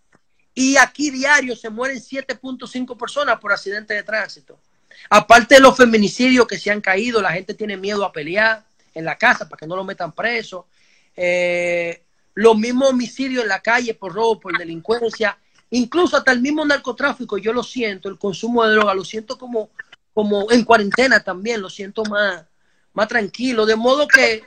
Speaker 4: y aquí diario se mueren 7.5 personas por accidentes de tránsito. Aparte de los feminicidios que se han caído, la gente tiene miedo a pelear en la casa para que no lo metan preso. Eh, los mismos homicidios en la calle por robo, por delincuencia, incluso hasta el mismo narcotráfico, yo lo siento, el consumo de droga, lo siento como, como en cuarentena también, lo siento más, más tranquilo, de modo que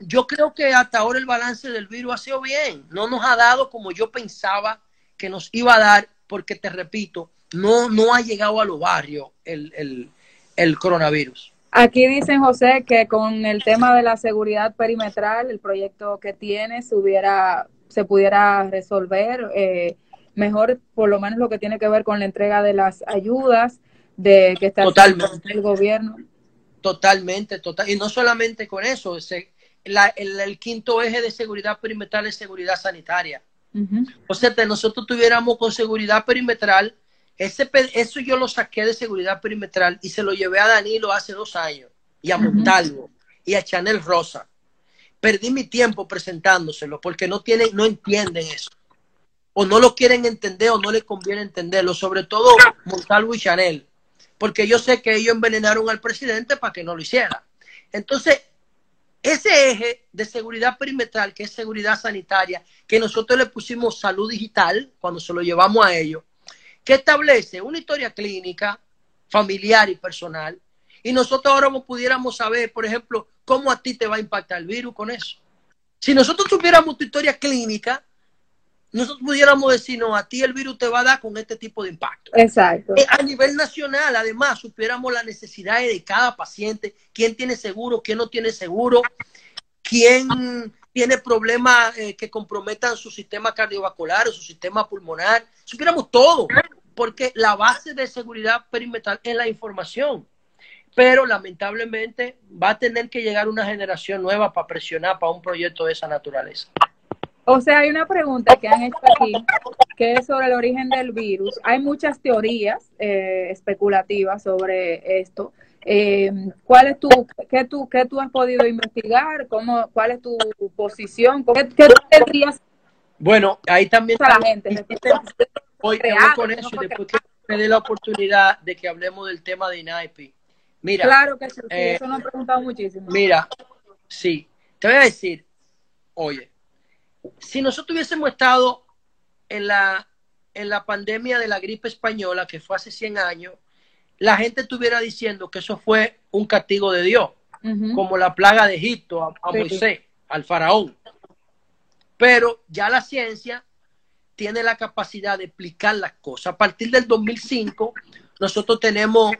Speaker 4: yo creo que hasta ahora el balance del virus ha sido bien, no nos ha dado como yo pensaba que nos iba a dar, porque te repito, no, no ha llegado a los barrios el, el, el coronavirus.
Speaker 3: Aquí dicen, José, que con el tema de la seguridad perimetral, el proyecto que tiene, se, hubiera, se pudiera resolver eh, mejor, por lo menos lo que tiene que ver con la entrega de las ayudas de que está
Speaker 4: Totalmente.
Speaker 3: el gobierno.
Speaker 4: Totalmente, total. Y no solamente con eso, se, la, el, el, quinto eje de seguridad perimetral es seguridad sanitaria. Uh -huh. O sea, que nosotros tuviéramos con seguridad perimetral ese, eso yo lo saqué de seguridad perimetral y se lo llevé a Danilo hace dos años y a Montalvo uh -huh. y a Chanel Rosa. Perdí mi tiempo presentándoselo porque no tienen, no entienden eso. O no lo quieren entender o no les conviene entenderlo, sobre todo Montalvo y Chanel. Porque yo sé que ellos envenenaron al presidente para que no lo hiciera. Entonces, ese eje de seguridad perimetral, que es seguridad sanitaria, que nosotros le pusimos salud digital cuando se lo llevamos a ellos, que establece una historia clínica, familiar y personal. Y nosotros ahora pudiéramos saber, por ejemplo, cómo a ti te va a impactar el virus con eso. Si nosotros tuviéramos tu historia clínica, nosotros pudiéramos decir, no, a ti el virus te va a dar con este tipo de impacto.
Speaker 3: Exacto.
Speaker 4: Eh, a nivel nacional, además, supiéramos las necesidades de cada paciente, quién tiene seguro, quién no tiene seguro, quién tiene problemas eh, que comprometan su sistema cardiovascular o su sistema pulmonar, supiéramos todo, porque la base de seguridad perimetral es la información. Pero lamentablemente va a tener que llegar una generación nueva para presionar para un proyecto de esa naturaleza.
Speaker 3: O sea, hay una pregunta que han hecho aquí, que es sobre el origen del virus. Hay muchas teorías eh, especulativas sobre esto. Eh, ¿Cuál es tu, qué tú, qué tú has podido investigar? ¿Cómo, ¿Cuál es tu posición? ¿Qué, qué tú tendrías?
Speaker 4: Bueno, ahí también
Speaker 3: a la gente.
Speaker 4: Hoy con eso, después que me dé la oportunidad de que hablemos del tema de INAIPI. Mira,
Speaker 3: claro que sí, eh, eso nos han preguntado muchísimo.
Speaker 4: Mira, sí, te voy a decir, oye, si nosotros hubiésemos estado en la, en la pandemia de la gripe española, que fue hace 100 años, la gente estuviera diciendo que eso fue un castigo de Dios, uh -huh. como la plaga de Egipto a, a sí. Moisés, al faraón. Pero ya la ciencia tiene la capacidad de explicar las cosas. A partir del 2005, nosotros tenemos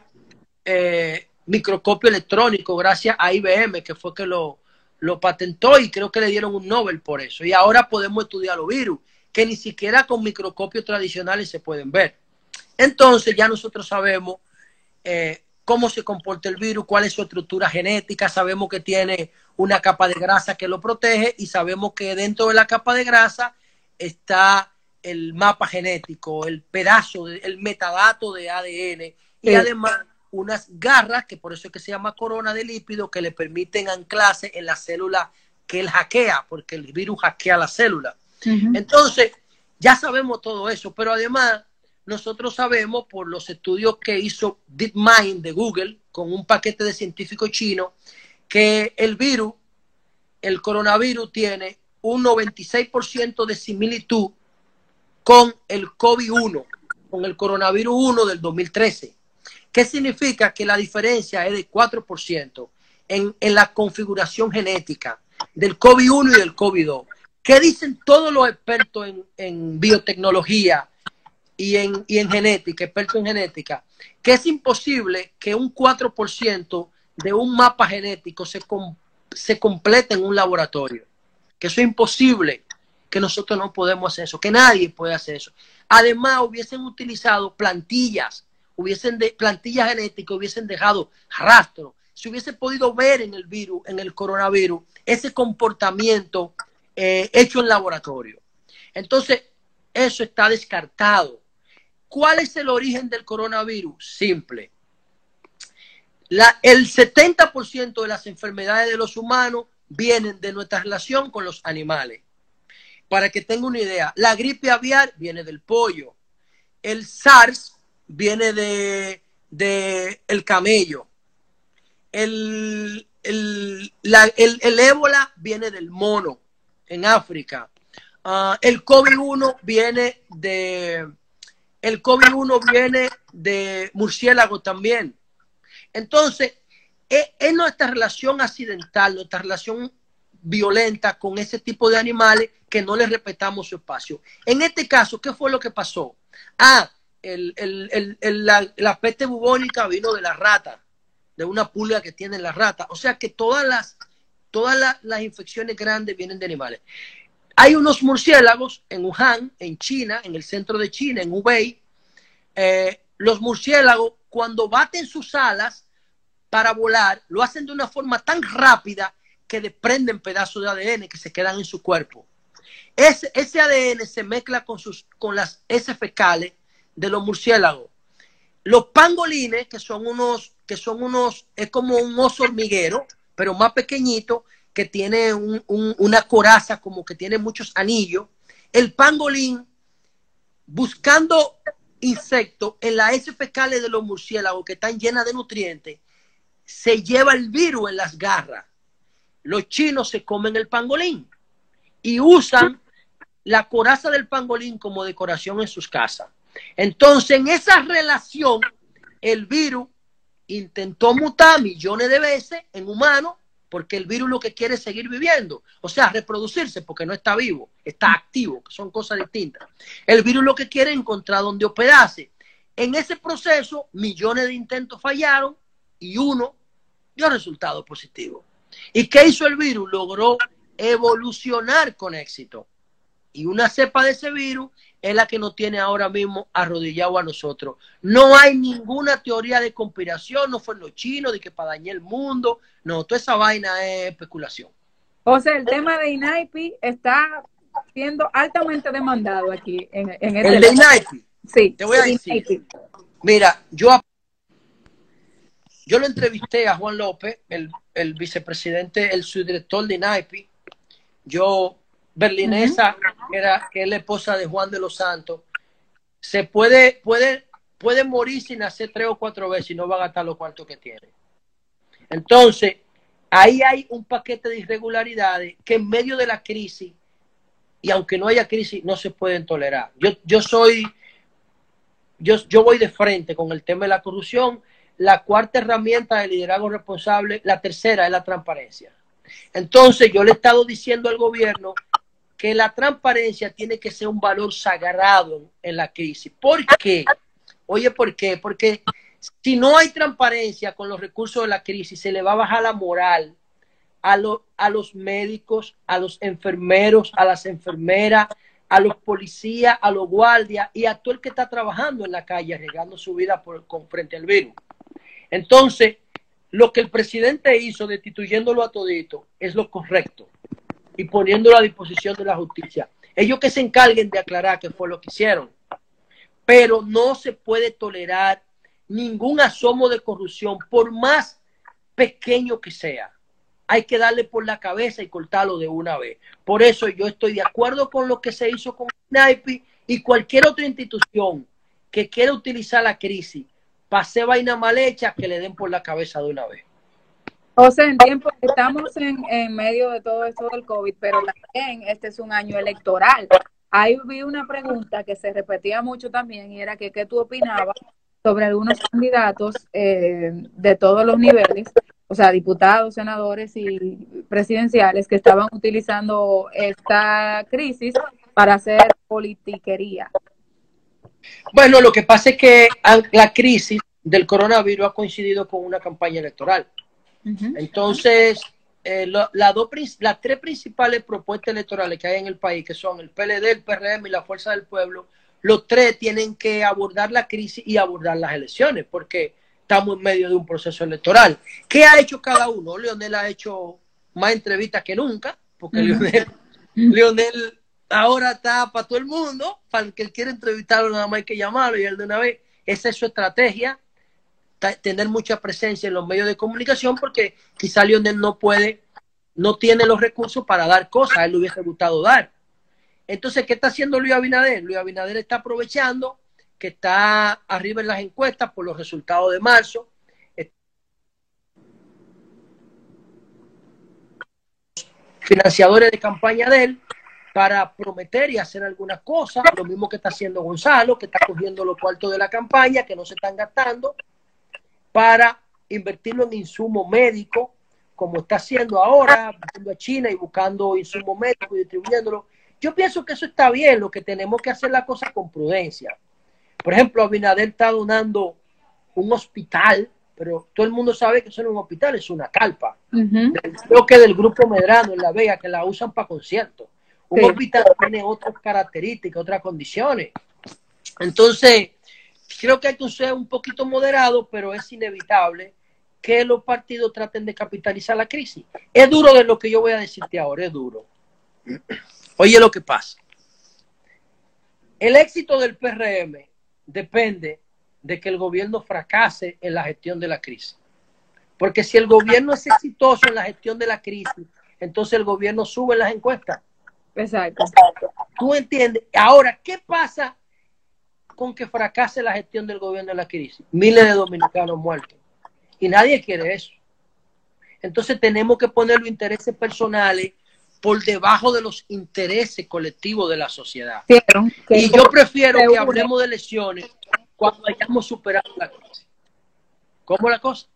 Speaker 4: eh, microscopio electrónico gracias a IBM, que fue que lo, lo patentó y creo que le dieron un Nobel por eso. Y ahora podemos estudiar los virus. que ni siquiera con microscopios tradicionales se pueden ver. Entonces ya nosotros sabemos eh, cómo se comporta el virus, cuál es su estructura genética, sabemos que tiene una capa de grasa que lo protege y sabemos que dentro de la capa de grasa está el mapa genético, el pedazo, el metadato de ADN y además unas garras, que por eso es que se llama corona de lípido, que le permiten anclarse en la célula que él hackea, porque el virus hackea la célula. Entonces, ya sabemos todo eso, pero además nosotros sabemos por los estudios que hizo DeepMind de Google con un paquete de científicos chinos que el virus, el coronavirus tiene un 96% de similitud con el COVID-1, con el coronavirus 1 del 2013. ¿Qué significa? Que la diferencia es de 4% en, en la configuración genética del COVID-1 y del COVID-2. ¿Qué dicen todos los expertos en, en biotecnología y en, y en, genética, expertos en genética? Que es imposible que un 4% de un mapa genético se, se complete en un laboratorio. Que eso es imposible, que nosotros no podemos hacer eso, que nadie puede hacer eso. Además, hubiesen utilizado plantillas, hubiesen de, plantillas genéticas, hubiesen dejado rastro. Se hubiese podido ver en el virus, en el coronavirus, ese comportamiento eh, hecho en laboratorio. Entonces, eso está descartado. ¿Cuál es el origen del coronavirus? Simple. La, el 70% de las enfermedades de los humanos vienen de nuestra relación con los animales. Para que tenga una idea, la gripe aviar viene del pollo, el SARS viene de, de el camello, el, el, el, ébola viene del mono en África. Uh, el COVID-1 viene de el COVID-1 viene de murciélago también. Entonces, es, es, nuestra relación accidental, nuestra relación violenta con ese tipo de animales que no les respetamos su espacio. En este caso, ¿qué fue lo que pasó? Ah, el, el, el, la, la peste bubónica vino de la rata de una pulga que tiene la rata. O sea que todas las, todas las, infecciones grandes vienen de animales. Hay unos murciélagos en Wuhan, en China, en el centro de China, en Hubei. Eh, los murciélagos, cuando baten sus alas para volar, lo hacen de una forma tan rápida que desprenden pedazos de ADN que se quedan en su cuerpo. Ese, ese ADN se mezcla con, sus, con las heces fecales de los murciélagos. Los pangolines, que son unos que son unos, es como un oso hormiguero, pero más pequeñito, que tiene una coraza como que tiene muchos anillos. El pangolín, buscando insectos en las heces fecales de los murciélagos que están llenas de nutrientes, se lleva el virus en las garras. Los chinos se comen el pangolín y usan la coraza del pangolín como decoración en sus casas. Entonces, en esa relación, el virus intentó mutar millones de veces en humanos porque el virus lo que quiere es seguir viviendo, o sea, reproducirse porque no está vivo, está activo, que son cosas distintas. El virus lo que quiere es encontrar donde hospedarse. En ese proceso, millones de intentos fallaron y uno dio resultado positivo. ¿Y qué hizo el virus? Logró evolucionar con éxito. Y una cepa de ese virus es la que nos tiene ahora mismo arrodillado a nosotros. No hay ninguna teoría de conspiración, no fue los chinos de que para dañar el mundo, no, toda esa vaina es especulación.
Speaker 3: O sea, el tema de INAIPI está siendo altamente demandado aquí en, en
Speaker 4: este El de INAIPI.
Speaker 3: Sí.
Speaker 4: Te voy a decir. Mira, yo, yo lo entrevisté a Juan López, el, el vicepresidente, el subdirector de INAIPI. Yo berlinesa, que, era, que es la esposa de Juan de los Santos, se puede, puede, puede morir sin hacer tres o cuatro veces y no va a gastar los cuartos que tiene. Entonces, ahí hay un paquete de irregularidades que en medio de la crisis, y aunque no haya crisis, no se pueden tolerar. Yo, yo soy, yo, yo voy de frente con el tema de la corrupción. La cuarta herramienta de liderazgo responsable, la tercera es la transparencia. Entonces, yo le he estado diciendo al gobierno que la transparencia tiene que ser un valor sagrado en la crisis. ¿Por qué? Oye, ¿por qué? Porque si no hay transparencia con los recursos de la crisis, se le va a bajar la moral a, a los médicos, a los enfermeros, a las enfermeras, a los policías, a los guardias y a todo el que está trabajando en la calle, arriesgando su vida con, frente al virus. Entonces, lo que el presidente hizo destituyéndolo a todito es lo correcto y poniéndolo a disposición de la justicia. Ellos que se encarguen de aclarar qué fue lo que hicieron. Pero no se puede tolerar ningún asomo de corrupción, por más pequeño que sea. Hay que darle por la cabeza y cortarlo de una vez. Por eso yo estoy de acuerdo con lo que se hizo con NAIPI y cualquier otra institución que quiera utilizar la crisis para vaina mal hecha, que le den por la cabeza de una vez.
Speaker 3: José, en tiempo, estamos en, en medio de todo esto del COVID, pero también este es un año electoral. Ahí vi una pregunta que se repetía mucho también y era que qué tú opinabas sobre algunos candidatos eh, de todos los niveles, o sea, diputados, senadores y presidenciales que estaban utilizando esta crisis para hacer politiquería.
Speaker 4: Bueno, lo que pasa es que la crisis del coronavirus ha coincidido con una campaña electoral. Entonces, eh, la las tres principales propuestas electorales que hay en el país, que son el PLD, el PRM y la Fuerza del Pueblo, los tres tienen que abordar la crisis y abordar las elecciones, porque estamos en medio de un proceso electoral. ¿Qué ha hecho cada uno? Leonel ha hecho más entrevistas que nunca, porque Leonel, ahora está para todo el mundo, para el que quiere entrevistarlo nada más hay que llamarlo y él de una vez, esa es su estrategia, tener mucha presencia en los medios de comunicación porque quizá Lionel no puede, no tiene los recursos para dar cosas, él le hubiese gustado dar. Entonces, ¿qué está haciendo Luis Abinader? Luis Abinader está aprovechando que está arriba en las encuestas por los resultados de marzo. Financiadores de campaña de él para prometer y hacer algunas cosas, lo mismo que está haciendo Gonzalo, que está cogiendo los cuartos de la campaña, que no se están gastando, para invertirlo en insumo médico, como está haciendo ahora, buscando a China y buscando insumo médico y distribuyéndolo. Yo pienso que eso está bien, lo que tenemos que hacer la cosa con prudencia. Por ejemplo, Abinader está donando un hospital, pero todo el mundo sabe que eso no es un hospital, es una calpa. Creo que del grupo Medrano en La Vega, que la usan para conciertos. Un hospital tiene otras características, otras condiciones. Entonces, creo que hay que ser un poquito moderado, pero es inevitable que los partidos traten de capitalizar la crisis. Es duro de lo que yo voy a decirte ahora, es duro. Oye lo que pasa. El éxito del PRM depende de que el gobierno fracase en la gestión de la crisis. Porque si el gobierno es exitoso en la gestión de la crisis, entonces el gobierno sube las encuestas.
Speaker 3: Exacto.
Speaker 4: ¿Tú entiendes? Ahora, ¿qué pasa con que fracase la gestión del gobierno de la crisis. Miles de dominicanos muertos. Y nadie quiere eso. Entonces tenemos que poner los intereses personales por debajo de los intereses colectivos de la sociedad. y yo prefiero que hablemos de elecciones cuando hayamos superado la crisis. ¿Cómo la cosa?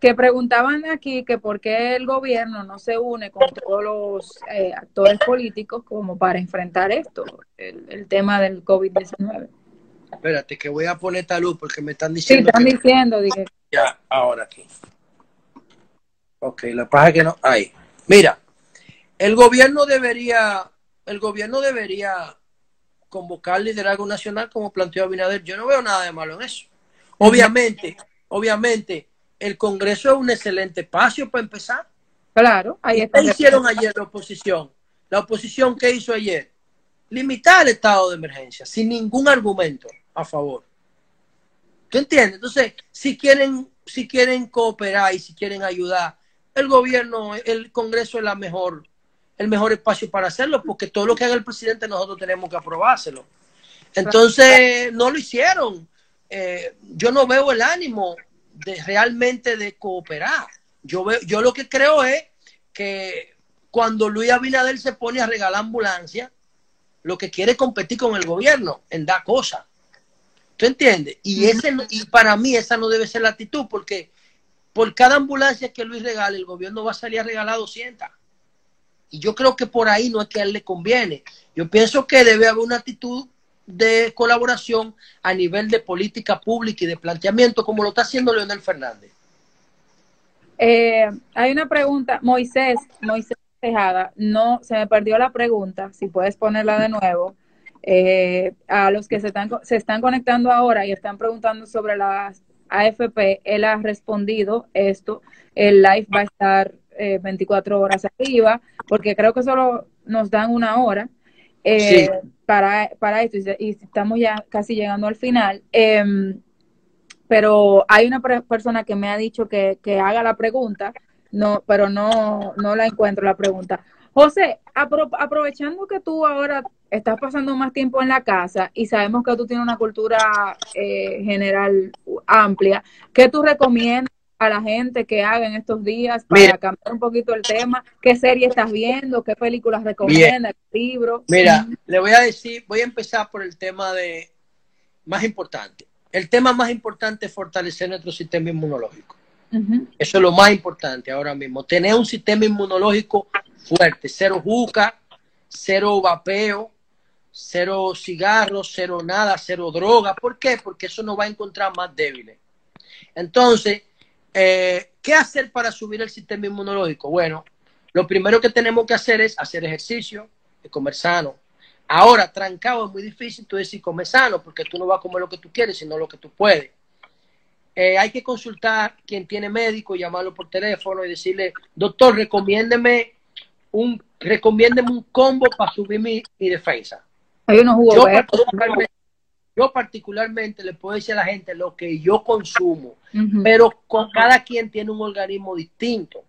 Speaker 3: Que preguntaban aquí que por qué el gobierno no se une con todos los eh, actores políticos como para enfrentar esto, el, tema del COVID-19.
Speaker 4: Espérate, que voy a poner esta luz porque me están diciendo.
Speaker 3: Sí, están diciendo. Dije.
Speaker 4: Ya, ahora aquí. Ok, la paja que no. Ahí. Mira, el gobierno debería, el gobierno debería convocar liderazgo nacional como planteó Abinader. Yo no veo nada de malo en eso. Obviamente, obviamente, el Congreso es un excelente espacio para empezar.
Speaker 3: Claro, ahí está.
Speaker 4: ¿Qué hicieron ayer la oposición? La oposición, ¿qué hizo ayer? Limitar el estado de emergencia, sin ningún argumento a favor. ¿Tú entiendes? Entonces, si quieren, si quieren cooperar y si quieren ayudar, el gobierno, el Congreso es la mejor, el mejor espacio para hacerlo, porque todo lo que haga el presidente nosotros tenemos que aprobárselo. Entonces, no lo hicieron. Eh, yo no veo el ánimo de realmente de cooperar. Yo, veo, yo lo que creo es que cuando Luis Abinader se pone a regalar ambulancia, lo que quiere es competir con el gobierno en dar cosas. ¿Tú entiendes? Y, ese, y para mí esa no debe ser la actitud, porque por cada ambulancia que Luis regale, el gobierno va a salir a regalar 200. Y yo creo que por ahí no es que a él le conviene. Yo pienso que debe haber una actitud de colaboración a nivel de política pública y de planteamiento, como lo está haciendo Leonel Fernández.
Speaker 3: Eh, hay una pregunta, Moisés, Moisés Tejada, no, se me perdió la pregunta, si puedes ponerla de nuevo. Eh, a los que se están, se están conectando ahora y están preguntando sobre las AFP, él ha respondido esto. El live va a estar 24 eh, horas arriba, porque creo que solo nos dan una hora eh, para, para esto y, estamos ya casi llegando al final. Em, pero hay una persona que me ha dicho que, que, haga la pregunta, no, pero no, no la encuentro la pregunta. José, aprovechando que tú ahora estás pasando más tiempo en la casa y sabemos que tú tienes una cultura eh, general amplia, ¿qué tú recomiendas a la gente que haga en estos días para cambiar un poquito el tema? ¿Qué serie estás viendo? ¿Qué películas recomiendas? ¿Qué libro?
Speaker 4: Mira, le voy a decir, voy a empezar por el tema de más importante. El tema más importante es fortalecer nuestro sistema inmunológico. Eso es lo más importante ahora mismo. Tener un sistema inmunológico fuerte, cero juca, cero vapeo, cero cigarros, cero nada, cero droga. ¿Por qué? Porque eso nos va a encontrar más débiles. Entonces, eh, ¿qué hacer para subir el sistema inmunológico? Bueno, lo primero que tenemos que hacer es hacer ejercicio y comer sano. Ahora, trancado es muy difícil tú decir comer sano porque tú no vas a comer lo que tú quieres, sino lo que tú puedes. Eh, hay que consultar quien tiene médico, llamarlo por teléfono y decirle, doctor, recomiéndeme un, recomiéndeme un combo para subir mi, defensa.
Speaker 3: Hay unos
Speaker 4: yo, particularmente, yo particularmente le puedo decir a la gente lo que yo consumo, pero con cada quien tiene un organismo distinto.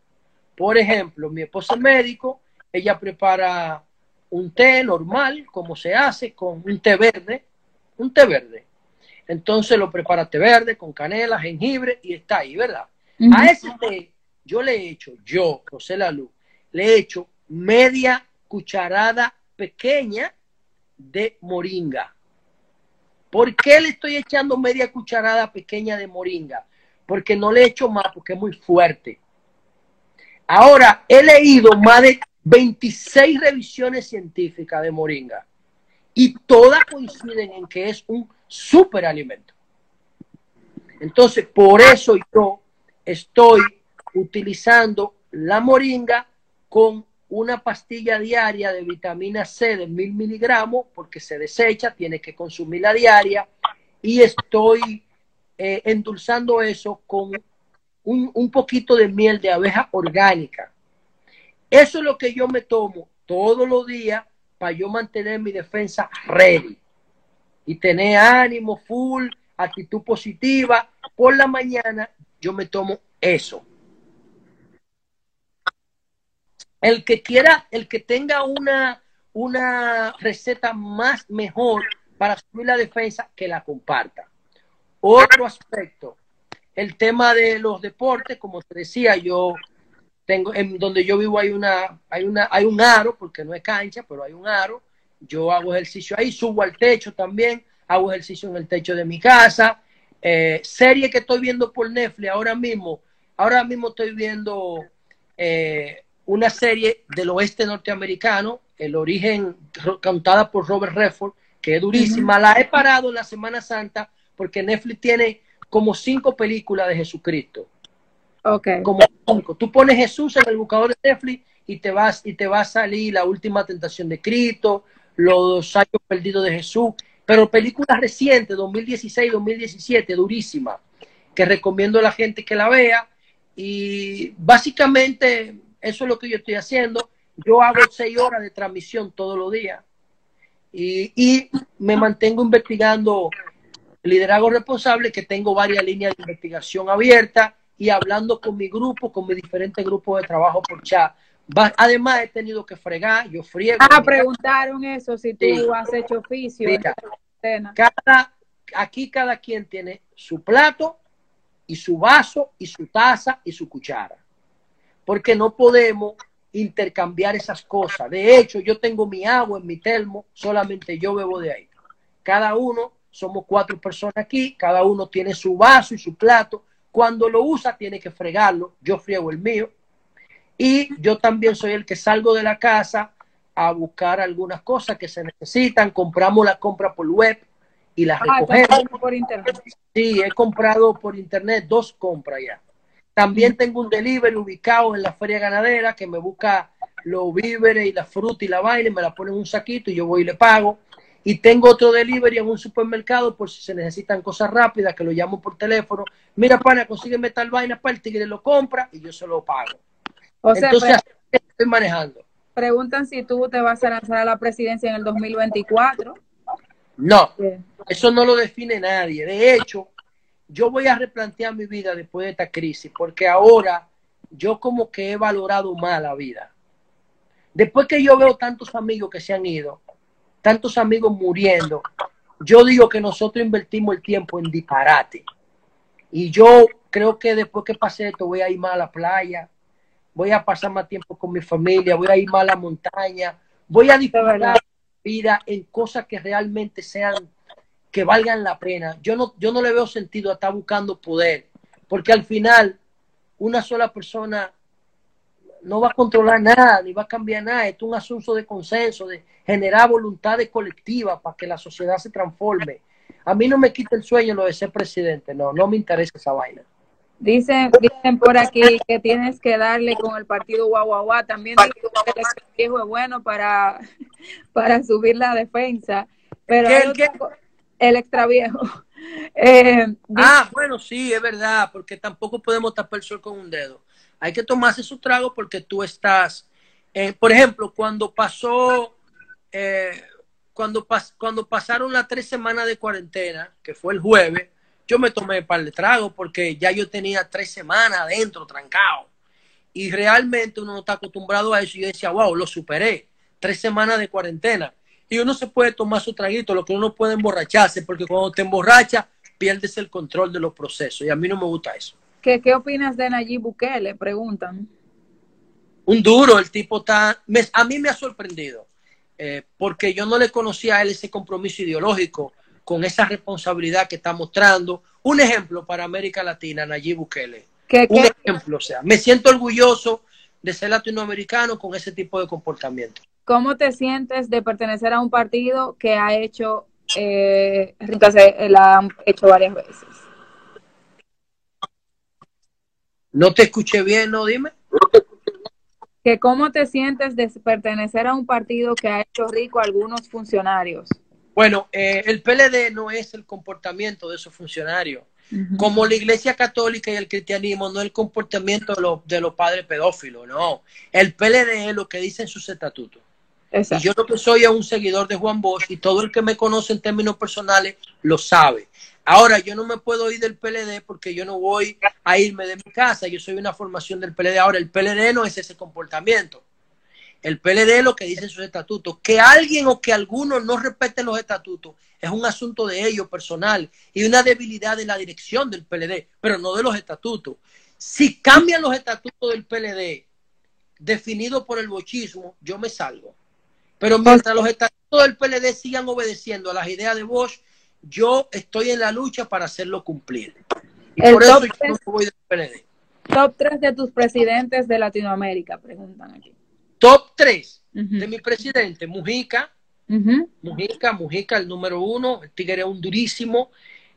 Speaker 4: Por ejemplo, mi esposa es médico, ella prepara un té normal, como se hace, con un té verde, un té verde. Entonces lo prepara té verde con canela, jengibre y está ahí, ¿verdad? A ese té yo le he hecho, yo, José Lalu, le he hecho media cucharada pequeña de moringa. ¿Por qué le estoy echando media cucharada pequeña de moringa? Porque no le echo más, porque es muy fuerte. Ahora, he leído más de 26 revisiones científicas de moringa y todas coinciden en que es un superalimento. Entonces, por eso yo estoy utilizando la moringa con una pastilla diaria de vitamina C de mil miligramos porque se desecha, tiene que consumirla diaria y estoy eh, endulzando eso con un, un poquito de miel de abeja orgánica. Eso es lo que yo me tomo todos los días para yo mantener mi defensa ready y tener ánimo full, actitud positiva. Por la mañana yo me tomo eso. El que quiera, el que tenga una, una receta más mejor para subir la defensa, que la comparta. Otro aspecto, el tema de los deportes, como te decía, yo tengo, en donde yo vivo hay una, hay una, hay un aro, porque no es cancha, pero hay un aro. Yo hago ejercicio ahí, subo al techo también, hago ejercicio en el techo de mi casa. Eh, serie que estoy viendo por Netflix ahora mismo, ahora mismo estoy viendo eh, una serie del oeste norteamericano, El origen, contada por Robert Redford, que es durísima. La he parado en la Semana Santa porque Netflix tiene como cinco películas de Jesucristo.
Speaker 3: Okay.
Speaker 4: Como Tú pones Jesús en el buscador de Netflix y te vas y te va a salir la última tentación de Cristo, los años perdidos de Jesús, pero películas recientes, 2016, 2017, durísima, que recomiendo a la gente que la vea. Y básicamente eso es lo que yo estoy haciendo. Yo hago seis horas de transmisión todos los días y, y me mantengo investigando liderazgo responsable, que tengo varias líneas de investigación abiertas y hablando con mi grupo, con mis diferentes grupos de trabajo por chat. además, he tenido que fregar, yo friego.
Speaker 3: Ah, preguntaron eso, si tú has hecho oficio.
Speaker 4: cada, aquí cada quien tiene su plato y su vaso y su taza y su cuchara. Porque no podemos intercambiar esas cosas. De hecho, yo tengo mi agua en mi termo, solamente yo bebo de ahí. Cada uno, somos cuatro personas aquí, cada uno tiene su vaso y su plato cuando lo usa tiene que fregarlo, yo friego el mío. Y yo también soy el que salgo de la casa a buscar algunas cosas que se necesitan. Compramos la compra por web y las ah, recogemos.
Speaker 3: por internet.
Speaker 4: Sí, he comprado por internet dos compras ya. También tengo un delivery ubicado en la feria ganadera que me busca los víveres y la fruta y la vaina, y me la ponen en un saquito y yo voy y le pago. Y tengo otro delivery en un supermercado por si se necesitan cosas rápidas, que lo llamo por teléfono. Mira, pana, consígueme tal vaina para el tigre, lo compra y yo se lo pago.
Speaker 3: O sea,
Speaker 4: Entonces,
Speaker 3: pre-
Speaker 4: estoy manejando.
Speaker 3: preguntan si tú te vas a lanzar a la presidencia en el 2024.
Speaker 4: No, eso no lo define nadie. De hecho, yo voy a replantear mi vida después de esta crisis, porque ahora yo como que he valorado más la vida. Después que yo veo tantos amigos que se han ido, tantos amigos muriendo, yo digo que nosotros invertimos el tiempo en disparate. Y yo creo que después que pase esto voy a ir más a la playa, voy a pasar más tiempo con mi familia, voy a ir más a la montaña, voy a disfrutar vida en cosas que realmente sean, que valgan la pena. Yo no, yo no le veo sentido a estar buscando poder, porque al final una sola persona no va a controlar nada, ni va a cambiar nada. Esto es un asunto de consenso, de generar voluntades colectivas para que la sociedad se transforme. A mí no me quita el sueño lo de ser presidente, no, no me interesa esa vaina.
Speaker 3: Dicen, dicen por aquí que tienes que darle con el partido Guaguaguá. También dicen que el viejo es bueno para, para subir la defensa. Pero
Speaker 4: ¿Qué,
Speaker 3: hay
Speaker 4: el
Speaker 3: extra viejo. Eh,
Speaker 4: Ah, bueno, sí, es verdad, porque tampoco podemos tapar el sol con un dedo. Hay que tomarse su trago porque tú estás, eh, por ejemplo, cuando pasó, eh, cuando, pas- cuando pasaron las tres semanas de cuarentena, que fue el jueves, yo me tomé un par de tragos porque ya yo tenía tres semanas adentro, trancado. Y realmente uno no está acostumbrado a eso. Y yo decía, wow, lo superé. Tres semanas de cuarentena. Y uno se puede tomar su traguito, lo que uno no puede emborracharse, porque cuando te emborrachas, pierdes el control de los procesos. Y a mí no me gusta eso.
Speaker 3: ¿qué, ¿Qué opinas de Nayib Bukele? Preguntan.
Speaker 4: Un duro, el tipo está. me- a mí me ha sorprendido, eh, porque yo no le conocía a él ese compromiso ideológico con esa responsabilidad que está mostrando. Un ejemplo para América Latina, Nayib Bukele.
Speaker 3: ¿Qué,
Speaker 4: Un ejemplo, o sea, me siento orgulloso de ser latinoamericano con ese tipo de comportamiento.
Speaker 3: ¿Cómo te sientes de pertenecer a un partido que ha hecho, eh, entonces, la han hecho varias veces?
Speaker 4: No te escuché bien, ¿no? Dime.
Speaker 3: que cómo te sientes de pertenecer a un partido que ha hecho rico a algunos funcionarios.
Speaker 4: Bueno, eh, el PLD no es el comportamiento de esos funcionarios. Como la Iglesia Católica y el cristianismo no es el comportamiento de, los- de los padres pedófilos, no. El PLD es lo que dice en sus estatutos. Y yo lo que soy es un seguidor de Juan Bosch y todo el que me conoce en términos personales lo sabe. Ahora, yo no me puedo ir del PLD porque yo no voy a irme de mi casa. Yo soy una formación del PLD. Ahora, el PLD no es ese comportamiento. El PLD es lo que dice en sus estatutos. Que alguien o que algunos no respeten los estatutos es un asunto de ellos personal y una debilidad de la dirección del PLD, pero no de los estatutos. Si cambian los estatutos del PLD definidos por el bochismo, yo me salgo. Pero mientras los estatutos del PLD sigan obedeciendo a las ideas de Bosch, yo estoy en la lucha para hacerlo cumplir. Y
Speaker 3: El
Speaker 4: por eso
Speaker 3: top
Speaker 4: yo no voy del PLD.
Speaker 3: Top 3 de tus presidentes de Latinoamérica, preguntan aquí.
Speaker 4: Top 3
Speaker 3: Ujú.
Speaker 4: de mi presidente, Mujica. Mujica, Mujica, el número uno, el tigre es un durísimo.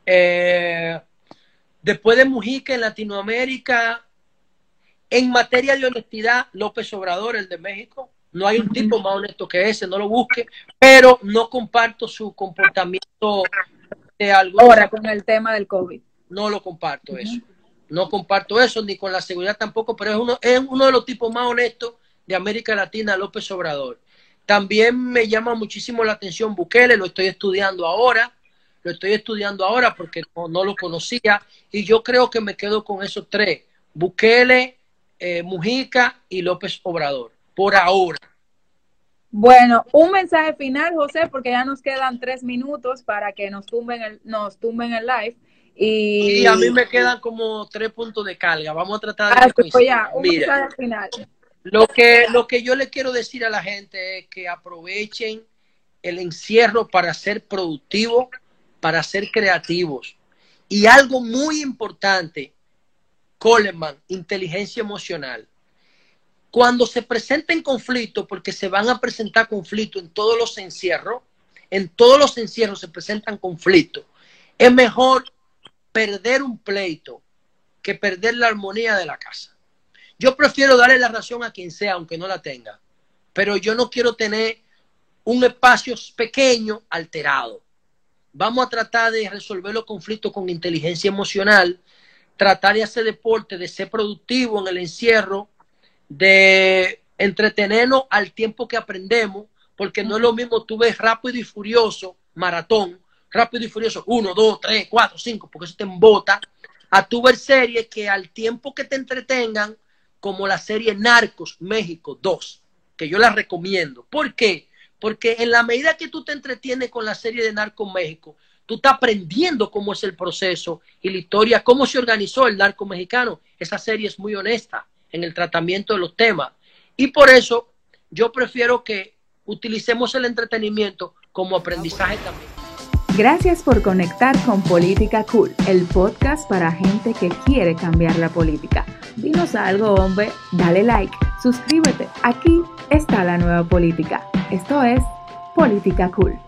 Speaker 4: Eh, después de Mujica en Latinoamérica, en materia de honestidad, López Obrador, el de México. No hay un tipo más honesto que ese, no lo busque, pero no comparto su comportamiento de algo.
Speaker 3: Ahora con el tema del COVID.
Speaker 4: No lo comparto eso. No comparto eso, ni con la seguridad tampoco, pero es uno, es uno de los tipos más honestos de América Latina, López Obrador. También me llama muchísimo la atención Bukele, lo estoy estudiando ahora, lo estoy estudiando ahora porque no, no lo conocía y yo creo que me quedo con esos tres, Bukele, eh, Mujica y López Obrador, por ahora.
Speaker 3: Bueno, un mensaje final, José, porque ya nos quedan tres minutos para que nos tumben el, nos tumben el live. Y,
Speaker 4: Y a mí me quedan como tres puntos de carga, vamos a tratar de
Speaker 3: Ah,
Speaker 4: que
Speaker 3: pues ya, un
Speaker 4: Mira.
Speaker 3: mensaje final.
Speaker 4: Lo que, lo que yo le quiero decir a la gente es que aprovechen el encierro para ser productivos, para ser creativos. Y algo muy importante, Coleman, inteligencia emocional. Cuando se presenten conflictos, porque se van a presentar conflictos en todos los encierros, en todos los encierros se presentan conflictos, es mejor perder un pleito que perder la armonía de la casa. Yo prefiero darle la razón a quien sea, aunque no la tenga. pero yo no quiero tener un espacio pequeño alterado. Vamos a tratar de resolver los conflictos con inteligencia emocional, tratar de hacer deporte, de ser productivo en el encierro, de entretenernos al tiempo que aprendemos, porque no es lo mismo tú ves rápido y furioso, maratón, rápido y furioso, uno, dos, tres, cuatro, cinco, porque eso te embota, a tu ver series que al tiempo que te entretengan, como la serie Narcos México 2, que yo la recomiendo. ¿Por qué? Porque en la medida que tú te entretienes con la serie de Narcos México, tú estás aprendiendo cómo es el proceso y la historia, cómo se organizó el narco mexicano. Esa serie es muy honesta en el tratamiento de los temas. Y por eso yo prefiero que utilicemos el entretenimiento como aprendizaje también.
Speaker 1: Gracias por conectar con Política Cool, el podcast para gente que quiere cambiar la política. Dinos algo, hombre, dale like, suscríbete. Aquí está la nueva política. Esto es Política Cool.